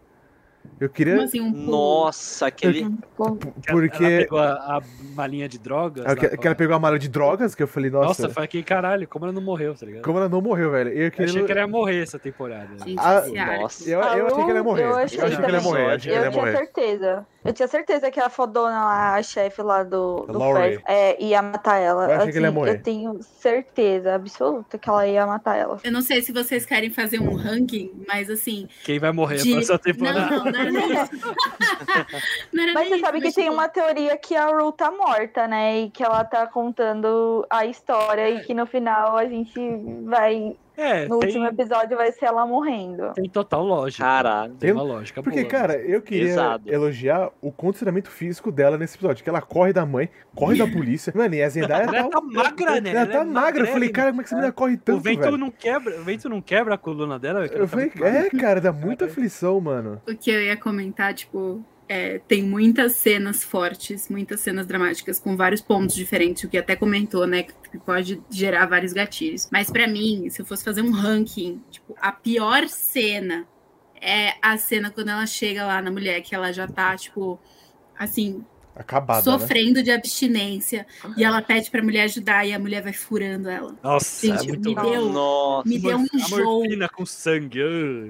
Eu queria. Assim, um? Nossa, aquele. Ela- Porque. Ela pegou a, a malinha de drogas. Ah, que, que ela pegou a mala de drogas, que eu falei, nossa, Nossa, foi aquele caralho, como ela não morreu, tá ligado? como ela não morreu, velho. Eu, Eu queria... achei que ela ia morrer essa temporada. Gente, Ah. Nossa. eu, eu achei que ela ia morrer. Eu achei, que ela ia morrer. Ela ia Eu tinha morrer. certeza. Eu tinha certeza que a fodona lá, a chefe lá do, do. Fred, é, ia matar ela. Eu achei que ela ia Assim, morrer. Eu tenho certeza absoluta que ela ia matar ela. Eu não sei se vocês querem fazer um ranking, mas assim. Quem vai morrer de- nessa Não, temporada? não, não era nem isso. Não era Mas nem você isso, sabe que mas, tem tipo, uma teoria que a Ru tá morta, né? E que ela tá contando a história e que no final a gente vai. É, No tem, último episódio vai ser ela morrendo. tem total lógica. Caralho. Tem uma lógica Porque, boa. cara, eu queria Pesado. elogiar o condicionamento físico dela nesse episódio. Que ela corre da mãe, corre da polícia. Mano, e a Zendaya Ela tá magra, né? Ela Ela tá é magra. Eu falei, cara, como é que essa menina corre tanto, o vento velho? não quebra, o vento não quebra a coluna dela. Eu tá falei, magra. é, cara, dá muita aflição, mano. O que eu ia comentar, tipo, é, tem muitas cenas fortes, muitas cenas dramáticas, com vários pontos diferentes, o que até comentou, né? Que pode gerar vários gatilhos. Mas pra mim, se eu fosse fazer um ranking, tipo, a pior cena é a cena quando ela chega lá na mulher, que ela já tá, tipo, assim, Acabada, né? sofrendo de abstinência. E ela pede pra mulher ajudar e a mulher vai furando ela. Nossa, Gente, é muito me bom. deu, Nossa. me deu um A enjoo. morfina com sangue.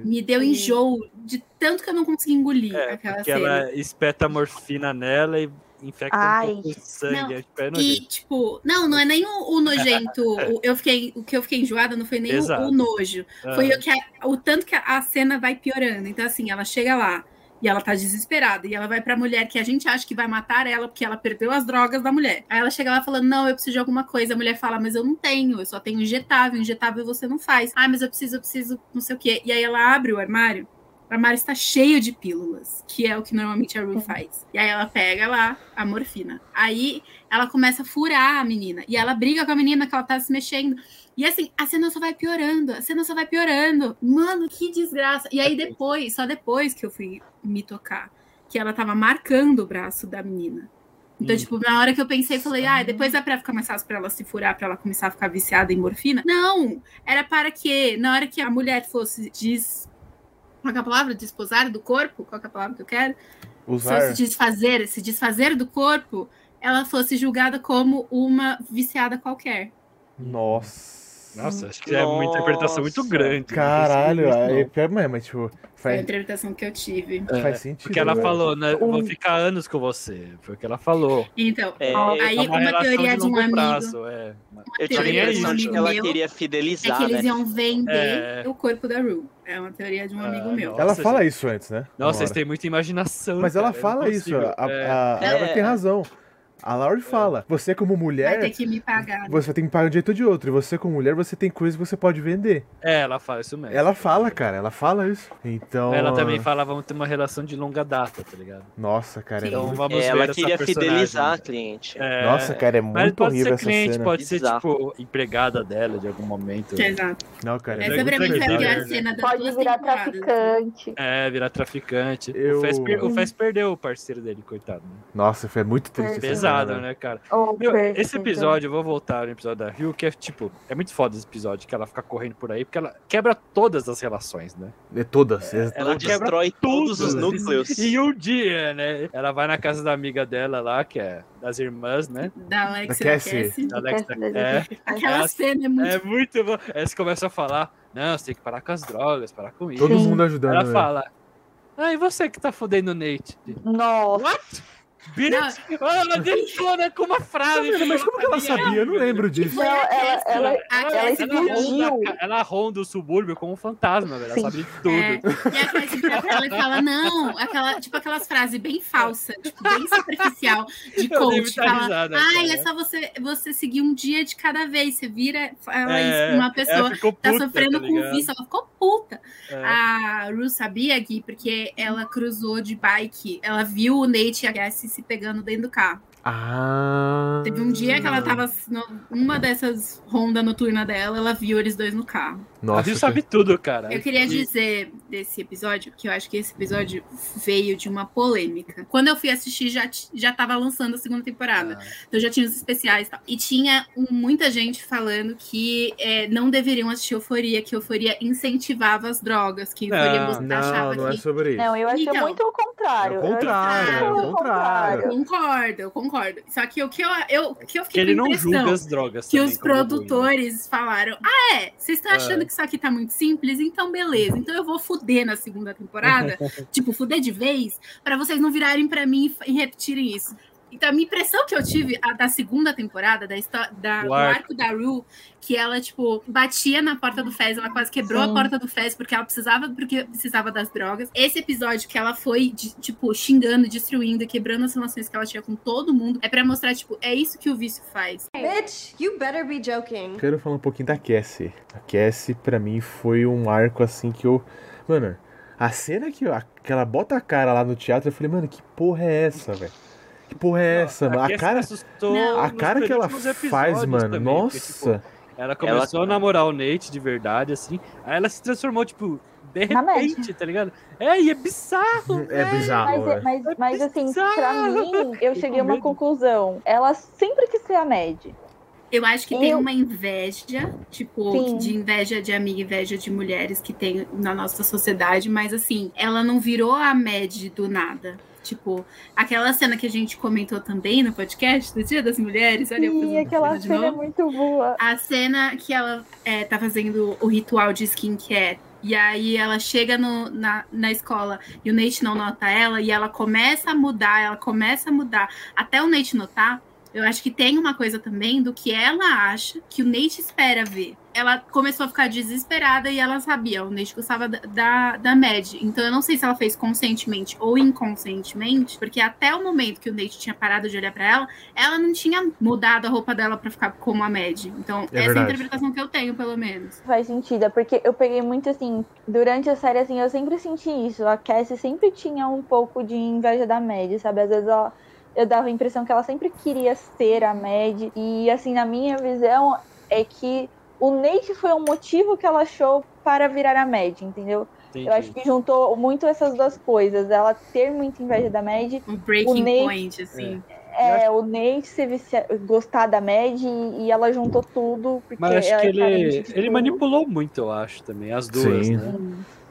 Me deu enjoo de tanto que eu não consegui engolir É, aquela porque cena. ela espeta a morfina nela e infecta Ai. um pouco o sangue. Não, é, tipo, é E, tipo, não, não é nem o, o nojento. o, eu fiquei, o que eu fiquei enjoada não foi nem o, o nojo. Foi Ah, o, que a- o tanto que a, a cena vai piorando. Então, assim, ela chega lá e ela tá desesperada. E ela vai pra mulher que a gente acha que vai matar ela porque ela perdeu as drogas da mulher. Aí ela chega lá falando: Não, eu preciso de alguma coisa. A mulher fala: Mas eu não tenho, eu só tenho injetável. Injetável você não faz. Ah, mas eu preciso, eu preciso, não sei o quê. E aí ela abre o armário. O armário está cheio de pílulas, que é o que normalmente a Rue faz. E aí ela pega lá a morfina. Aí ela começa a furar a menina. E ela briga com a menina que ela tá se mexendo. E assim, a cena só vai piorando, a cena só vai piorando. Mano, que desgraça. E aí depois, só depois que eu fui me tocar, que ela tava marcando o braço da menina. Então, Hum. tipo, na hora que eu pensei, falei, ah, depois é pra ficar mais fácil pra ela se furar, pra ela começar a ficar viciada em morfina. Não! Era para que, na hora que a mulher fosse des... Qual é a palavra? Desposar do corpo? Qual que é a palavra que eu quero? Usar. Fosse desfazer, se desfazer do corpo, ela fosse julgada como uma viciada qualquer. Nossa. Nossa, acho que é uma interpretação muito Nossa. grande. Caralho, Não sei aí, isso, pior, mas, mas, tipo, Foi a interpretação que eu tive. não. faz É, sentido. Porque ela né? falou, né? Vou ficar anos com você. Foi o que ela falou. Então, É, aí É uma, relação teoria de, um amigo. prazo, é. eu tive a teoria de um impressão de que ela meu queria É fidelizar, que eles né? iam vender É. o corpo da Rue. É uma teoria de um Ah, amigo meu. Ela Nossa, fala gente. isso antes, né? Nossa, Uma vocês têm muita imaginação. Mas ela cara, eu fala isso, a, É. a, a É. Laura tem razão. A Laura fala, você como Vai mulher, ter que me pagar. você tem que pagar de um jeito ou de outro. E você como mulher, você tem coisas que você pode vender. É, ela fala isso mesmo. Ela fala, cara, ela fala isso. Então... Ela também fala, vamos ter uma relação de longa data, tá ligado? Nossa, cara, é. Então vamos É, ver ela essa queria fidelizar a cliente. É, Nossa, cara, é Mas muito pode horrível ser essa cliente, cena. pode ser, tipo, empregada dela de algum momento. Exato. Não, cara, é Essa muito pra mim foi a legal, pior né? cena das Pode virar traficante. É, virar traficante. Eu- O, Fez per- perdeu o parceiro dele, coitado. né? Nossa, foi muito triste Pesado, né, cara? Oh, Meu, perfeito. esse episódio, eu vou voltar no episódio da Rio, que é tipo, é muito foda esse episódio, que ela fica correndo por aí, porque ela quebra todas as relações, né? É todas. é- Ela destrói todos os núcleos. E um dia, né? Ela vai na casa da amiga dela lá, que é das irmãs, né? Da Alex Da Cassie. Cassie. Da Alex, Cassie da é, Aquela Ela- cena é muito. é muito bom. Eles começam a falar: não, você tem que parar com as drogas, parar com isso. Todo mundo ajudando. Ela né? fala: ah, e você que tá fodendo o Nate? Nossa, Bitch! Ah, ela detona com uma frase. Vendo? Mas como que ela sabia? Eu não lembro disso. Não, ela- ela- ela Cassie Ela explodiu. ca- ela ronda o subúrbio como um fantasma, velho. Ela Sim. sabe de tudo. É, e a Cassie ela e fala, não, aquela, tipo aquelas frases bem falsas, tipo, bem superficial, de coach. Fala, risada, ai, cara. é só você, você seguir um dia de cada vez. Você vira ela É, uma ela pessoa ficou tá sofrendo tá com ligado? vício, ela ficou puta. É. A Ru sabia, Gui, porque ela cruzou de bike, ela viu o Nate e a Cassie se pegando dentro do carro. Ah. Teve um dia que ela tava numa dessas ronda noturna dela, ela viu eles dois no carro. A Nossa, Rio sabe tudo, cara. Eu queria E- dizer desse episódio que eu acho que esse episódio veio de uma polêmica. Quando eu fui assistir, já, já tava lançando a segunda temporada. Ah, Então já tinha os especiais e tal. E tinha um- muita gente falando que é, não deveriam assistir Euforia, que Euforia incentivava as drogas, que Euforia Não, você Não, achava não é que. sobre isso. não, eu achei Então, muito o contrário. é o contrário, Eu é o contrário. Concordo, eu concordo. Só que o que eu, eu, o que eu que fiquei ele com a não impressão julga as drogas. que também os ruim, né? produtores falaram: Ah, é? Vocês estão achando É. que isso aqui tá muito simples? Então, beleza. Então eu vou fuder na segunda temporada, tipo, fuder de vez, pra vocês não virarem pra mim e repetirem isso. Então, a minha impressão que eu tive a da segunda temporada, da, da- Do arco. arco da Rue, que ela, tipo, batia na porta do Fez, ela quase quebrou Sim. a porta do Fez porque ela precisava, porque precisava das drogas. Esse episódio que ela foi, de- tipo, xingando, destruindo, quebrando as relações que ela tinha com todo mundo, é pra mostrar, tipo, é isso que o vício faz. Bitch, you better be joking. Quero falar um pouquinho da Cassie. A Cassie, pra mim, foi um arco assim que eu. Mano, a cena que, eu- que ela bota a cara lá no teatro, eu falei, mano, que porra é essa, velho? Que porra é essa, mano? A Cassie cara, assustou a cara que ela faz, mano, também, porque, nossa. tipo, ela começou a namorar o Nate de verdade, assim. Aí ela se transformou, tipo, de repente, tá ligado? É, e é bizarro. É bizarro, Mas, velho. mas, mas assim, bizarro. pra mim, eu cheguei a uma medo. conclusão. Ela sempre quis ser a Mad. Eu acho que tem Eu- uma inveja, tipo, Sim. de inveja de amiga, inveja de mulheres que tem na nossa sociedade, mas assim, ela não virou a Mad do nada. Tipo, aquela cena que a gente comentou também no podcast do Dia das Mulheres, olha eu Sim, fazendo aquela cena cena é muito boa. A cena que ela é, tá fazendo o ritual de skincare. E aí ela chega no- na, na escola e o Nate não nota ela, e ela começa a mudar, ela começa a mudar, até o Nate notar. Eu acho que tem uma coisa também do que ela acha que o Nate espera ver. Ela começou a ficar desesperada e ela sabia, o Nate gostava da, da, da Mad. Então eu não sei se ela fez conscientemente ou inconscientemente, porque até o momento que o Nate tinha parado de olhar pra ela, ela não tinha mudado a roupa dela pra ficar como a Mad. Então, É essa é a interpretação que eu tenho, pelo menos. Faz sentido, porque eu peguei muito assim, durante a série, assim, eu sempre senti isso. A Cassie sempre tinha um pouco de inveja da Mad, sabe? Às vezes ela, eu dava a impressão que ela sempre queria ser a Mad. E assim, na minha visão, é que o Nate foi um motivo que ela achou para virar a Mad, entendeu? Entendi. Eu acho que juntou muito essas duas coisas. Ela ter muita inveja da Mad Um breaking O Nate- point, assim. É, o Nate se vicia- gostar da Mad e, e ela juntou tudo. Porque Mas acho ela que é ele, de ele manipulou muito, eu acho, também, as duas, Sim. né?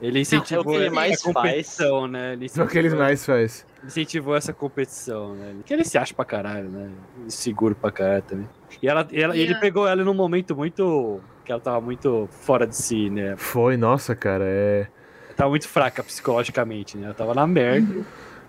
Ele incentivou É o que ele mais competição, né? Ele É o que incentivou, mais faz. incentivou essa competição, né? Que ele se acha pra caralho, né? E seguro pra caralho também. E ela, e ela- E ele a- pegou ela num momento muito. que ela tava muito fora de si, né? Foi, nossa, cara, é. Tava muito fraca psicologicamente, né? Ela tava na merda.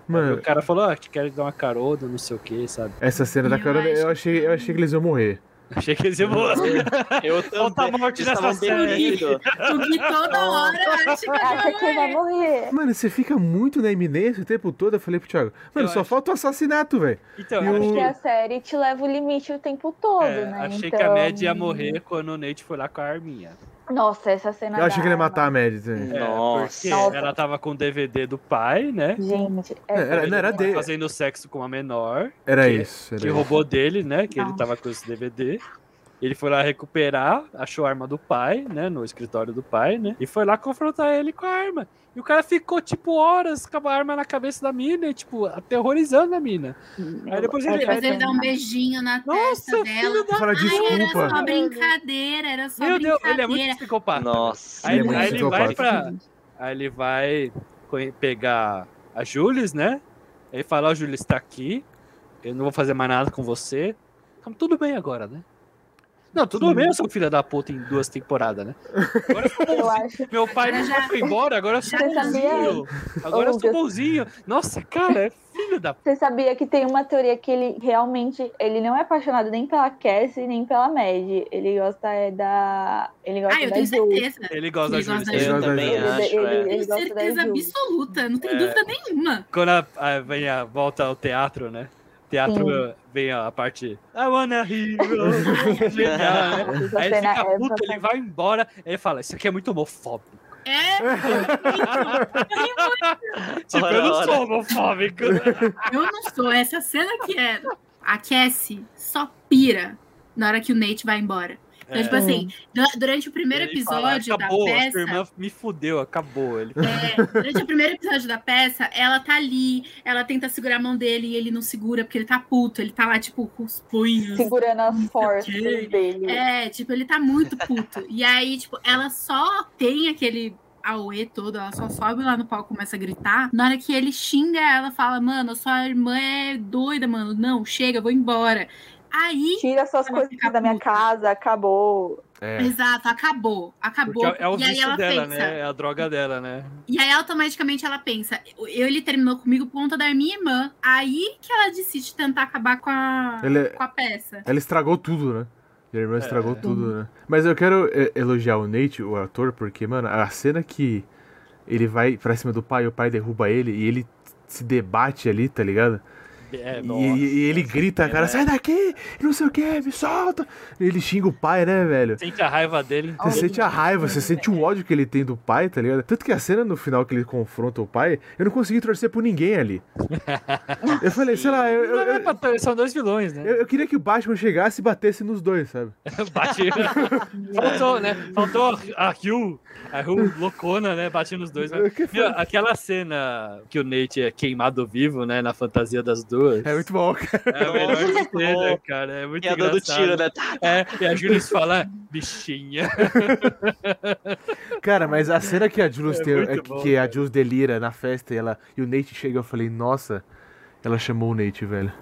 Mano, o cara falou, ah, te quero dar uma carona, não sei o que, sabe? essa cena da Eu Carol, eu achei, eu achei que eles iam morrer. Achei que eles iam morrer. Eu Falta também. morte Eles nessa série. O Gui toda hora acha que Acha que vai morrer. Mano, você fica muito na iminência o tempo todo. Eu falei pro Thiago, mano, Eu só acho- falta o assassinato, velho. Então, eu o- achei, Porque a série te leva o limite o tempo todo, é, né? achei então... que a Mad ia morrer quando o Nate foi lá com a arminha. Nossa, essa cena Eu achei que ele ia matar a Mad também. É, Nossa. porque Nossa. ela tava com o DVD do pai, né? Gente, É, era- Ele não era dele. Fazendo sexo com uma menor. Era que- isso. Era que isso. roubou dele, né? Que ele Nossa. tava com esse DVD. Ele foi lá recuperar, achou a arma do pai, né? No escritório do pai, né? E foi lá confrontar ele com a arma. E o cara ficou, tipo, horas com a arma na cabeça da mina, e, tipo, aterrorizando a mina. Aí depois ele- Depois ele dá um beijinho na Nossa, testa dela. da... Fala Ai, era desculpa. só brincadeira, era só Meu Deus, ele é muito psicopata. Nossa. Aí, Ele é muito aí ele vai psicopata. pra... Aí ele vai pegar a Jules, né? Ele fala, ó, Jules, tá aqui. Eu não vou fazer mais nada com você. Então, tudo bem agora, né? Não, tudo bem, eu sou filha da puta em duas temporadas, né? Agora eu sou Eu bonzinho. acho. Meu pai nunca já- foi embora, agora eu sou sabia? bonzinho. Agora eu sou bonzinho. Nossa, cara, é filho da Você sabia que tem uma teoria que ele realmente ele não é apaixonado nem pela Cassie nem pela Mad. Ele gosta é da. Ele gosta Ah, eu da tenho Jules. certeza. Ele gosta da Ele da Ele Eu também Jules. acho, Ele- é. ele- Tenho gosta da certeza absoluta, não tem É. dúvida nenhuma. Quando a, a- vem a volta ao teatro, né? Teatro Sim. vem a parte I wanna hero. Né? Aí ele fica é puto, ele vai embora, aí ele fala, isso aqui é muito homofóbico. É, Tipo, eu não sou homofóbico. eu não sou. Essa cena que é. A Cassie só pira na hora que o Nate vai embora. Então, É. tipo assim, du- durante o primeiro Ele fala, episódio acabou, da a peça. sua irmã me fudeu, acabou. Ele É, durante o primeiro episódio da peça, ela tá ali, ela tenta segurar a mão dele e ele não segura porque ele tá puto. Ele tá lá, tipo, com os punhos. Segurando as forças quê. dele. É, tipo, ele tá muito puto. E aí, tipo, ela só tem aquele auê todo, ela só sobe lá no palco e começa a gritar. Na hora que ele xinga ela, fala, mano, sua irmã é doida, mano. Não, chega, eu vou embora. Aí, Tira suas coisas da minha casa, acabou. É. exato, acabou. Acabou. Porque é o e aí vício ela dela, pensa. né? É a droga dela, né? E aí automaticamente ela pensa, eu, ele terminou comigo por conta da minha irmã. Aí que ela decide tentar acabar com a, Ele é- com a peça. Ela estragou tudo, né? E a irmã estragou É. tudo, né? Mas eu quero é, elogiar o Nate, o ator, porque, mano, a cena que ele vai pra cima do pai e o pai derruba ele e ele se debate ali, tá ligado? É, E, e ele grita, cara, é. sai daqui, não sei o que, me solta. Ele xinga o pai, né, velho? Sente a raiva dele. Você sente a raiva, você sente o ódio que ele tem do pai, tá ligado? Tanto que a cena no final que ele confronta o pai, eu não consegui torcer por ninguém ali. Eu falei, sei lá, eu, eu, Não é eu, São dois vilões, né? eu- eu queria que o Batman chegasse e batesse nos dois, sabe? Bate. Faltou, né? Faltou a Hugh, a Hugh loucona, né? Bate nos dois. Né? Meu, aquela cena que o Nate é queimado vivo, né? Na fantasia das duas. Duas. É muito bom, cara. É a melhor Nossa, cena, cara. É muito E a dando engraçado. tiro, né? É, e a Julius fala, bichinha. Cara, mas a cena que a Jules É tem, é bom, que a. Jules delira na festa e, ela, e o Nate chega, eu falei, nossa, ela chamou o Nate, velho.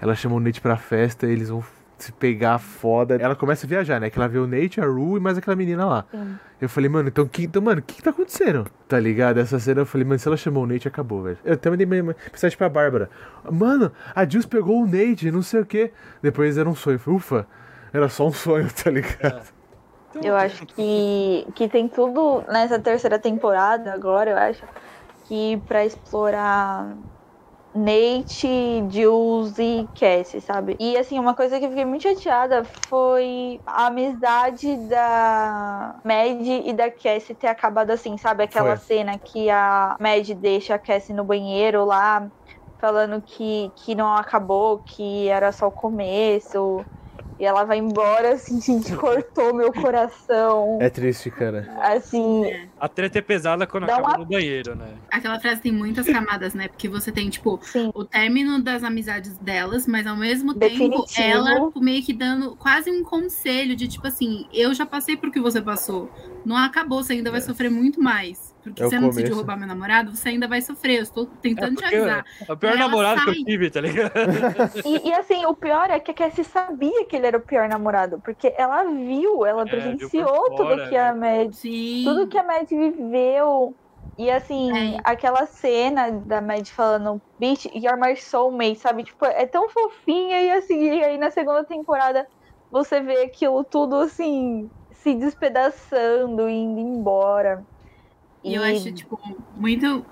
Ela chamou o Nate pra festa, eles vão se pegar foda. Ela começa a viajar, né? Que ela vê o Nate, a Rue e mais aquela menina lá. Sim. Eu falei, mano, então, que, então mano, o que, que tá acontecendo? Tá ligado? Essa cena eu falei, mano, se ela chamou o Nate, acabou, velho. Eu até mandei mensagem pra Bárbara. Mano, a Jules pegou o Nate, não sei o quê. Depois era um sonho. Falei, ufa, era só um sonho, tá ligado? Eu acho que, que tem tudo nessa terceira temporada agora, eu acho, que pra explorar Nate, Jules e Cassie, sabe? E assim, uma coisa que eu fiquei muito chateada foi a amizade da Mad e da Cassie ter acabado assim, sabe? Aquela Foi. cena que a Mad deixa a Cassie no banheiro lá, falando que, que não acabou, que era só o começo. E ela vai embora, assim, gente, cortou meu coração. É triste, cara. Assim, A treta é pesada quando acaba uma- no banheiro, né? Aquela frase tem muitas camadas, né? Porque você tem, tipo, sim. o término das amizades delas, mas ao mesmo tempo Definitivo. ela meio que dando quase um conselho de tipo assim, eu já passei por que você passou. Não acabou, você ainda vai sofrer muito mais. Porque É você não decidiu roubar meu namorado, você ainda vai sofrer. Eu estou tentando te porque avisar. É o pior namorado que sai. eu tive, tá ligado? E, e, assim, o pior é que a Cassie sabia que ele era o pior namorado, porque ela viu, ela É, viu presenciou tudo fora, que a né? Mad, Sim. tudo que a Mad viveu. E assim, É. aquela cena da Mad falando, bitch, you're my soulmate, sabe? Tipo, é tão fofinha e assim, e aí na segunda temporada você vê aquilo tudo assim, se despedaçando, indo embora. E eu acho, tipo, muito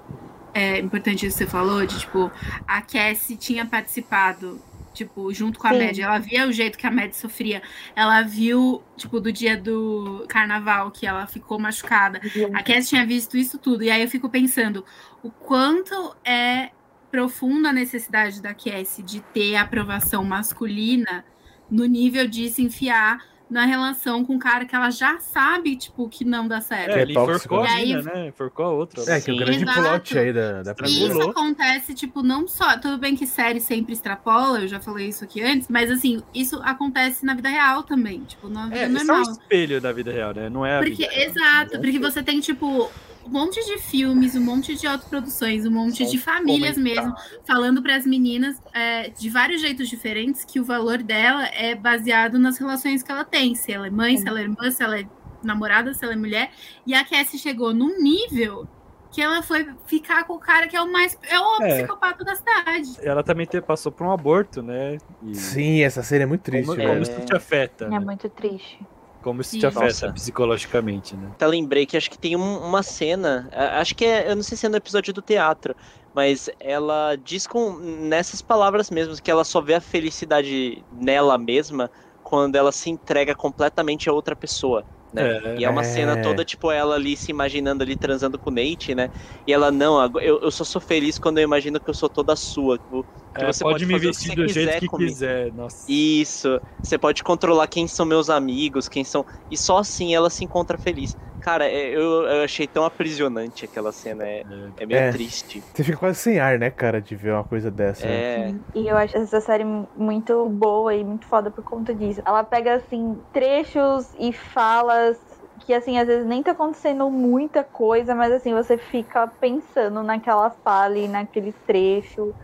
é, importante isso que você falou, de, tipo, a Cassie tinha participado, tipo, junto com a Sim. Mad. Ela via o jeito que a Mad sofria. Ela viu, tipo, do dia do carnaval, que ela ficou machucada. A Cassie tinha visto isso tudo. E aí eu fico pensando o quanto é profunda a necessidade da Cassie de ter aprovação masculina no nível de se enfiar na relação com um cara que ela já sabe, tipo, que não dá certo. É, é ele tóxico, enforcou a né? mina, né? Enforcou a outra. É, que é o grande Exato. plot aí da, da E isso acontece, tipo, não só. Tudo bem que série sempre extrapola, eu já falei isso aqui antes, mas assim, isso acontece na vida real também, tipo, na vida É, isso é um normal. espelho da vida real, né? Não é a Porque, exato, porque você tem, tipo, um monte de filmes, um monte de autoproduções, um monte Só de famílias comentário. mesmo, falando para as meninas é, de vários jeitos diferentes que o valor dela é baseado nas relações que ela tem. Se ela é mãe, se ela é irmã, se ela é namorada, se ela é mulher. E a Cassie chegou num nível que ela foi ficar com o cara que é o mais. É o É. psicopata da cidade. Ela também te- passou por um aborto, né? E Sim, essa cena é muito triste, como, é, como isso te afeta, É né? muito triste. Como isso Sim. te afeta Nossa. psicologicamente, né? Até lembrei que acho que tem um- uma cena, acho que é, eu não sei se é no episódio do teatro, mas ela diz com nessas palavras mesmo que ela só vê a felicidade nela mesma quando ela se entrega completamente a outra pessoa. Né? E é uma É. cena toda, tipo, ela ali se imaginando ali transando com o Nate, né? E ela, não, eu, eu só sou feliz quando eu imagino que eu sou toda sua. tipo, Que É, você pode, pode me fazer o que vestir você do jeito que comigo. quiser. Nossa. Isso, você pode controlar quem são meus amigos, quem são. E só assim ela se encontra feliz. Cara, é- eu, eu achei tão aprisionante aquela cena. É, é meio É. triste. Você fica quase sem ar, né, cara, de ver uma coisa dessa. né? É. E eu acho essa série muito boa e muito foda por conta disso. Ela pega, assim, trechos e falas que, assim, às vezes nem tá acontecendo muita coisa, mas, assim, você fica pensando naquela fala e naquele trecho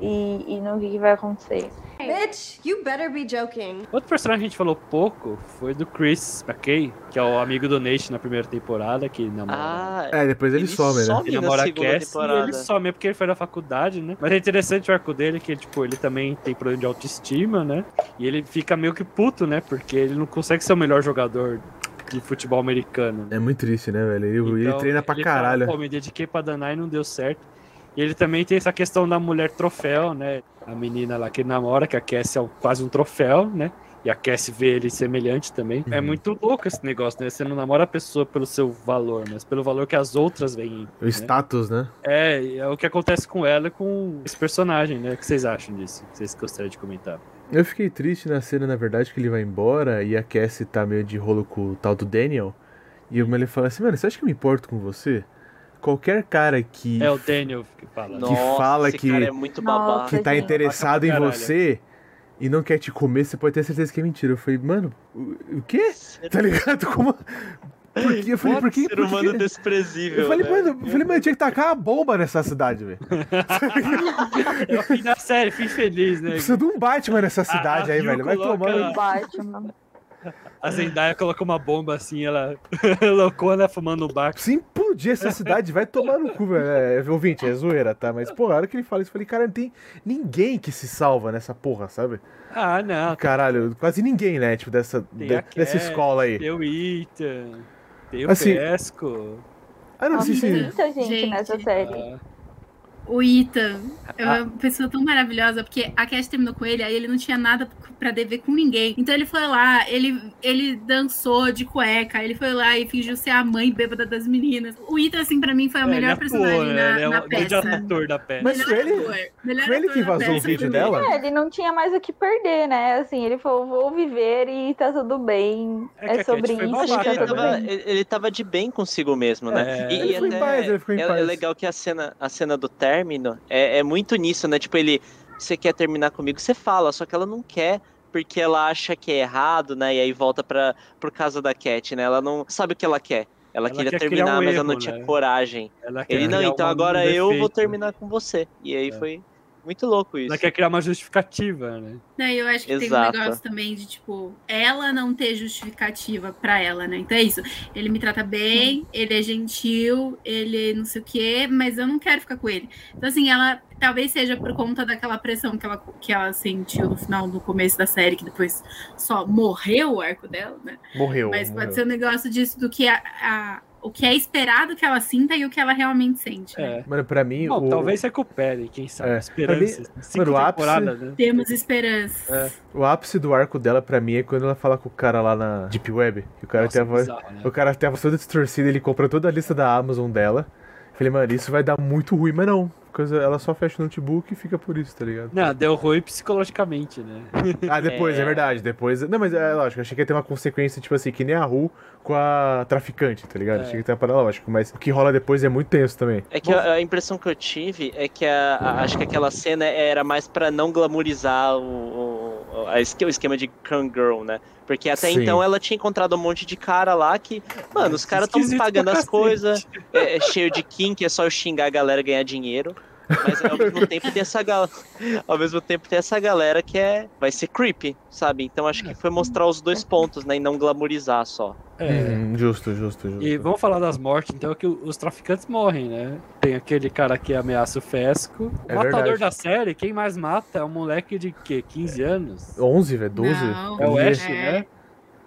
e, e no que, que vai acontecer. Bitch, you better be joking. Outro personagem que a gente falou pouco foi do Chris McKay, que é o amigo do Nate na primeira temporada, que namora. Ah, É, depois ele, some, né? Ele na namora a e ele some porque ele foi na faculdade, né? Mas é interessante o arco dele, que ele, tipo, ele também tem problema de autoestima, né? E ele fica meio que puto, né? Porque ele não consegue ser o melhor jogador de futebol americano. né? É muito triste, né, velho? Ele, ele Então, treina pra ele caralho. Fala, Pô, me dediquei pra danar e não deu certo. E ele também tem essa questão da mulher troféu, né? A menina lá que ele namora, que a Cassie é quase um troféu, né? E a Cassie vê ele semelhante também. É Uhum. muito louco esse negócio, né? Você não namora a pessoa pelo seu valor, mas pelo valor que as outras veem. O né? status, né? É, é o que acontece com ela e com esse personagem, né? O que vocês acham disso? Vocês gostariam de comentar? Eu fiquei triste na cena, na verdade, que ele vai embora e a Cassie tá meio de rolo com o tal do Daniel. E o ele fala assim, mano, você acha que eu me importo com você? Qualquer cara que, É o Daniel que fala. Que fala esse que- cara é muito Nossa. babaca. que tá interessado em você e não quer te comer, você pode ter certeza que é mentira. Eu falei, mano, o, o quê? Tá ligado? Como. Por quê? Eu falei, por quê? Ser Por humano quê? desprezível. Eu falei, né? mano, eu falei, mano, tinha que tacar uma bomba nessa cidade, velho. É o fim da série, fim feliz, né? Precisa de um Batman nessa cidade a aí, Rio velho. Vai coloca- tomar. Batman. A Zendaya colocou uma bomba assim, ela loucona fumando no bar. Se implodir essa cidade, vai tomar no cu, velho. É, ouvinte, é zoeira, tá? Mas, pô, a hora que ele fala isso, eu falei, cara, não tem ninguém que se salva nessa porra, sabe? Ah, não. Caralho, quase ninguém, né? Tipo, dessa, de- a dessa Cat, escola aí. Tem o Ethan, tem o Assim, Pesco. Ah, não, Nossa, sim, tem sim. muita gente, Gente. nessa série. Ah, O Ethan é uma pessoa tão maravilhosa, porque a Cat terminou com ele, aí ele não tinha nada pra dever com ninguém. Então ele foi lá, ele, ele dançou de cueca, ele foi lá e fingiu ser a mãe bêbada das meninas. O Ethan, assim, pra mim, foi o é, melhor ele personagem né? na, Ele é na o grande peça. ator da peça. Mas Melhor foi ele- ator, melhor Foi ele ator que vazou o vídeo dela? É, ele não tinha mais o que perder, né? Assim, ele falou, vou viver e tá tudo bem. É É, sobre isso babaca, tá ele tava, ele, ele tava de bem consigo mesmo, né? É. E, Ele e foi em até paz, ele ficou em é, paz. é legal que a cena, a cena do término é, é muito nisso, né? Tipo, ele, você quer terminar comigo, você fala, só que ela não quer. Porque ela acha que é errado, né? E aí volta pra, pro caso da Cat, né? Ela não sabe o que ela quer. Ela, Ela queria terminar, um mas ela não erro, tinha né? coragem. Ele não, então agora eu vou defeito. terminar com você. E aí É. foi muito louco isso. Ela quer criar uma justificativa, né? Não, e eu acho que Exato. tem um negócio também de, tipo, ela não ter justificativa pra ela, né? Então é isso. Ele me trata bem, ele é gentil, ele não sei o quê, mas eu não quero ficar com ele. Então, assim, ela talvez seja por conta daquela pressão que ela, que ela sentiu no final, no começo da série, que depois só morreu o arco dela, né? Morreu. Mas morreu. pode ser um negócio disso do que a, a- o que é esperado que ela sinta e o que ela realmente sente. Né? É. Mano, pra mim. Bom, o, talvez recupere, quem sabe. É. Esperanças. Cinco mano, o ápice- né? Temos esperança. É. o ápice do arco dela, pra mim, é quando ela fala com o cara lá na Deep Web. Que o cara Nossa, tem a voz. bizarro, né? O cara tem a voz toda distorcida, ele compra toda a lista da Amazon dela. Falei, mano, isso vai dar muito ruim, mas não. Porque ela só fecha o notebook e fica por isso, tá ligado? Não, deu ruim psicologicamente, né? Ah, depois, é, É. verdade. Depois. Não, mas é lógico, achei que ia ter uma consequência, tipo assim, que nem a Ru com a traficante, tá ligado? É. Ia ter uma parada lógica, mas o que rola depois é muito tenso também. É que a, a impressão que eu tive é que a, a- acho que aquela cena era mais pra não glamorizar o, o, a o esquema de Cam Girl, né? Porque até Sim. então ela tinha encontrado um monte de cara lá que, mano, os caras estão pagando as coisas, é, é cheio de Kim, que é só eu xingar a galera e ganhar dinheiro. Mas ao mesmo tempo tem essa galera. Ao mesmo tempo tem essa galera que é. Vai ser creepy, sabe? Então acho que foi mostrar os dois pontos, né? E não glamorizar só. É. Uhum, justo, justo, justo. E vamos falar das mortes, então, que os traficantes morrem, né? Tem aquele cara que ameaça o Fesco. O É matador verdade. da série, quem mais mata é um moleque de quê? 15 anos? 11, velho, 12? Não. É o Ash, É. né?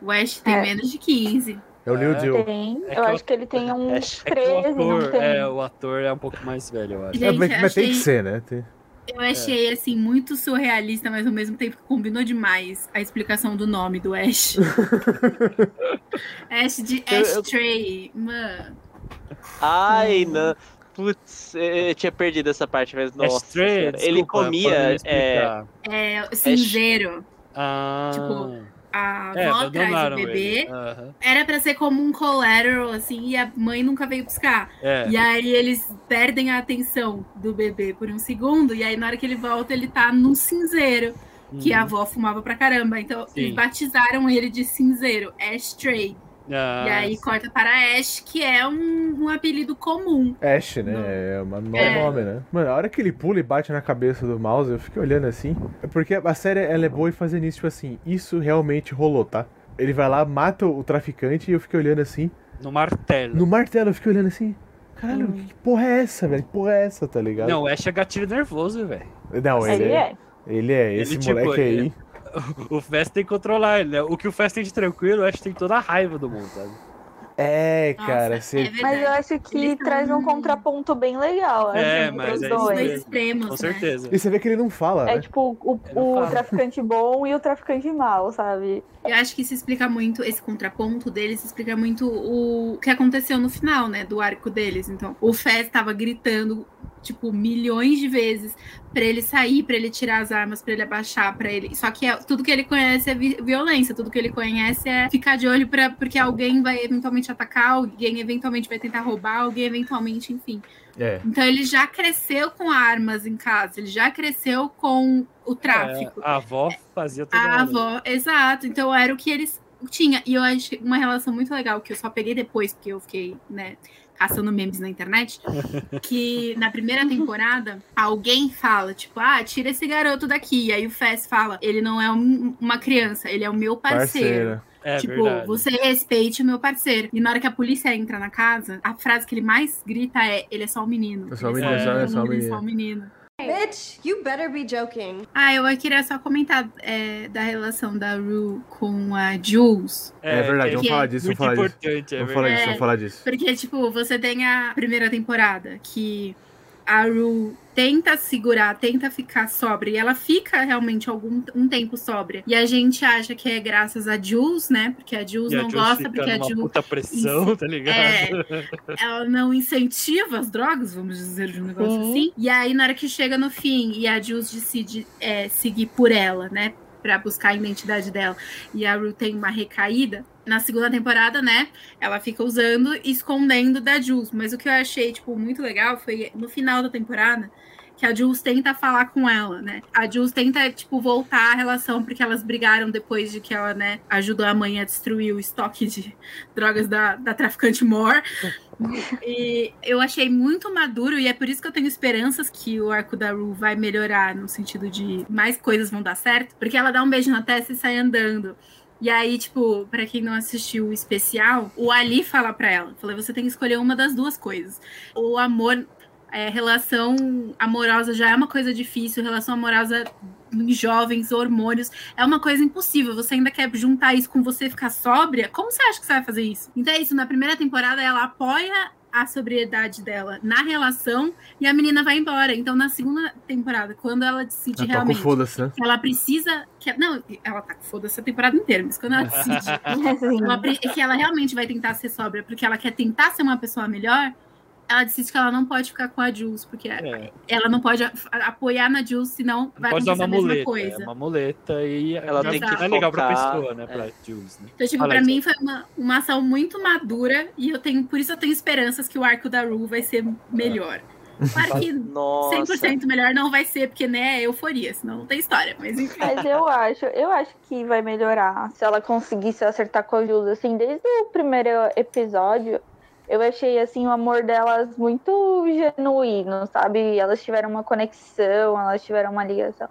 O Ash tem É. menos de 15. É o É. Jill. Tem. É eu acho que ele tem uns é- É que o 13, não ator, tem? é, o ator é um pouco mais velho, eu acho. Gente, É, mas, mas tem que achei- ser, né? Tem- Eu achei, assim, muito surrealista, mas ao mesmo tempo que combinou demais a explicação do nome do Ash. Ash de eu- Ashtray. Mano. Ai, Hum. não. Putz, eu tinha perdido essa parte, mas nossa. Ashtray, ele desculpa, pode comia. É. É cinzeiro. Ah, Tipo, A é, avó traz o abandonaram bebê. Aham. Era pra ser como um collateral, assim, e a mãe nunca veio buscar. É. E aí eles perdem a atenção do bebê por um segundo, e aí na hora que ele volta, ele tá num cinzeiro, que a Uhum. avó fumava pra caramba. Então Sim. eles batizaram ele de cinzeiro, Ashtray. Ah, E aí corta para Ash, que é um, um apelido comum. Ash, né? Não. É um mau É. nome, né? Mano, a hora que ele pula e bate na cabeça do mouse, eu fiquei olhando assim. É porque a série ela é boa em fazer isso, tipo assim, isso realmente rolou, tá? Ele vai lá, mata o traficante e eu fiquei olhando assim. no martelo. No martelo, eu fiquei olhando assim. Caralho, que porra é essa, velho? Que porra é essa, tá ligado? Não, o Ash é gatilho nervoso, velho. Não, ele, Ele é. é. Ele é, esse Ele, tipo, moleque aí. Ele- O Fest tem que controlar ele, né? O que o Fest tem de tranquilo, o Ash tem toda a raiva do mundo, sabe? É, Nossa, cara, é você. verdade. Mas eu acho que Eles traz um contraponto bem legal. É, assim, mas é dois mesmo. extremos, Com né? certeza. E você vê que ele não fala, É né? tipo o, o traficante bom e o traficante mal, sabe? Eu acho que isso explica muito, esse contraponto deles explica muito o que aconteceu no final, né, do arco deles. Então, o Fez tava gritando tipo, milhões de vezes pra ele sair, pra ele tirar as armas, pra ele abaixar, pra ele. Só que é- tudo que ele conhece é vi- violência, tudo que ele conhece é ficar de olho para porque alguém vai eventualmente atacar, alguém eventualmente vai tentar roubar, alguém eventualmente, enfim. É. Então ele já cresceu com armas em casa, ele já cresceu com o tráfico. É, a avó fazia tudo. A avó, exato. Então era o que eles tinham. E eu achei uma relação muito legal, que eu só peguei depois, porque eu fiquei, né, caçando memes na internet. Que na primeira temporada, alguém fala, tipo, ah, tira esse garoto daqui. E aí o Fess fala, ele não é um- uma criança, ele é o meu parceiro. Parceira. É tipo, verdade. você respeite o meu parceiro. E na hora que a polícia entra na casa, a frase que ele mais grita é: ele é só um menino. É só um menino, é é só um é menino. Bitch, you better be joking. Ah, eu queria só comentar é, da relação da Rue com a Jules. É, verdade, que vamos falar disso, muito vamos falar disso. importante, é Vamos falar disso, É. vamos falar disso. Porque, tipo, você tem a primeira temporada que a Rue tenta segurar, tenta ficar sóbria, e ela fica realmente algum um tempo sóbria. E a gente acha que é graças a Jules, né? Porque a Jules E a não Jules gosta, fica porque a Jules puta pressão, tá ligado? É. ela não incentiva as drogas, vamos dizer de um negócio Sim. assim. E aí, na hora que chega no fim e a Jules decide é, seguir por ela, né? Pra buscar a identidade dela. E a Rue tem uma recaída. Na segunda temporada, né? Ela fica usando e escondendo da Jules. Mas o que eu achei, tipo, muito legal foi no final da temporada que a Jules tenta falar com ela, né? A Jules tenta, tipo, voltar a relação, porque elas brigaram depois de que ela, né, ajudou a mãe a destruir o estoque de drogas da, da traficante Moore. E eu achei muito maduro, e é por isso que eu tenho esperanças que o arco da Rue vai melhorar, no sentido de mais coisas vão dar certo, porque ela dá um beijo na testa e sai andando. E aí, tipo, pra quem não assistiu o especial, o Ali fala pra ela: falei, você tem que escolher uma das duas coisas. O amor, é, relação amorosa já é uma coisa difícil, relação amorosa em jovens, hormônios, é uma coisa impossível. Você ainda quer juntar isso com você ficar sóbria? Como você acha que você vai fazer isso? Então é isso, na primeira temporada ela apoia a sobriedade dela na relação e a menina vai embora. Então na segunda temporada, quando ela decide Ela o realmente né? que ela precisa. Que, não, ela tá com foda-se a temporada inteira, mas quando ela decide Assim, ela que ela realmente vai tentar ser sóbria porque ela quer tentar ser uma pessoa melhor, ela decide que ela não pode ficar com a Jules, porque É, ela não pode apoiar na Jules, senão vai pode acontecer a mesma muleta, coisa. é uma muleta e Ela já tem que é legal pra focar, pessoa, né, é. pra Jules, né? Então, tipo, Fala pra aí, mim foi uma, uma ação muito madura e eu tenho, por isso eu tenho esperanças que o arco da Rue vai ser melhor. Claro que Nossa. 100% melhor não vai ser, porque, né, é euforia, senão não tem história, mas enfim. Mas eu acho, eu acho que vai melhorar se ela conseguir se acertar com a Jules. Assim, desde o primeiro episódio, eu achei assim o amor delas muito genuíno, sabe? Elas tiveram uma conexão, elas tiveram uma ligação.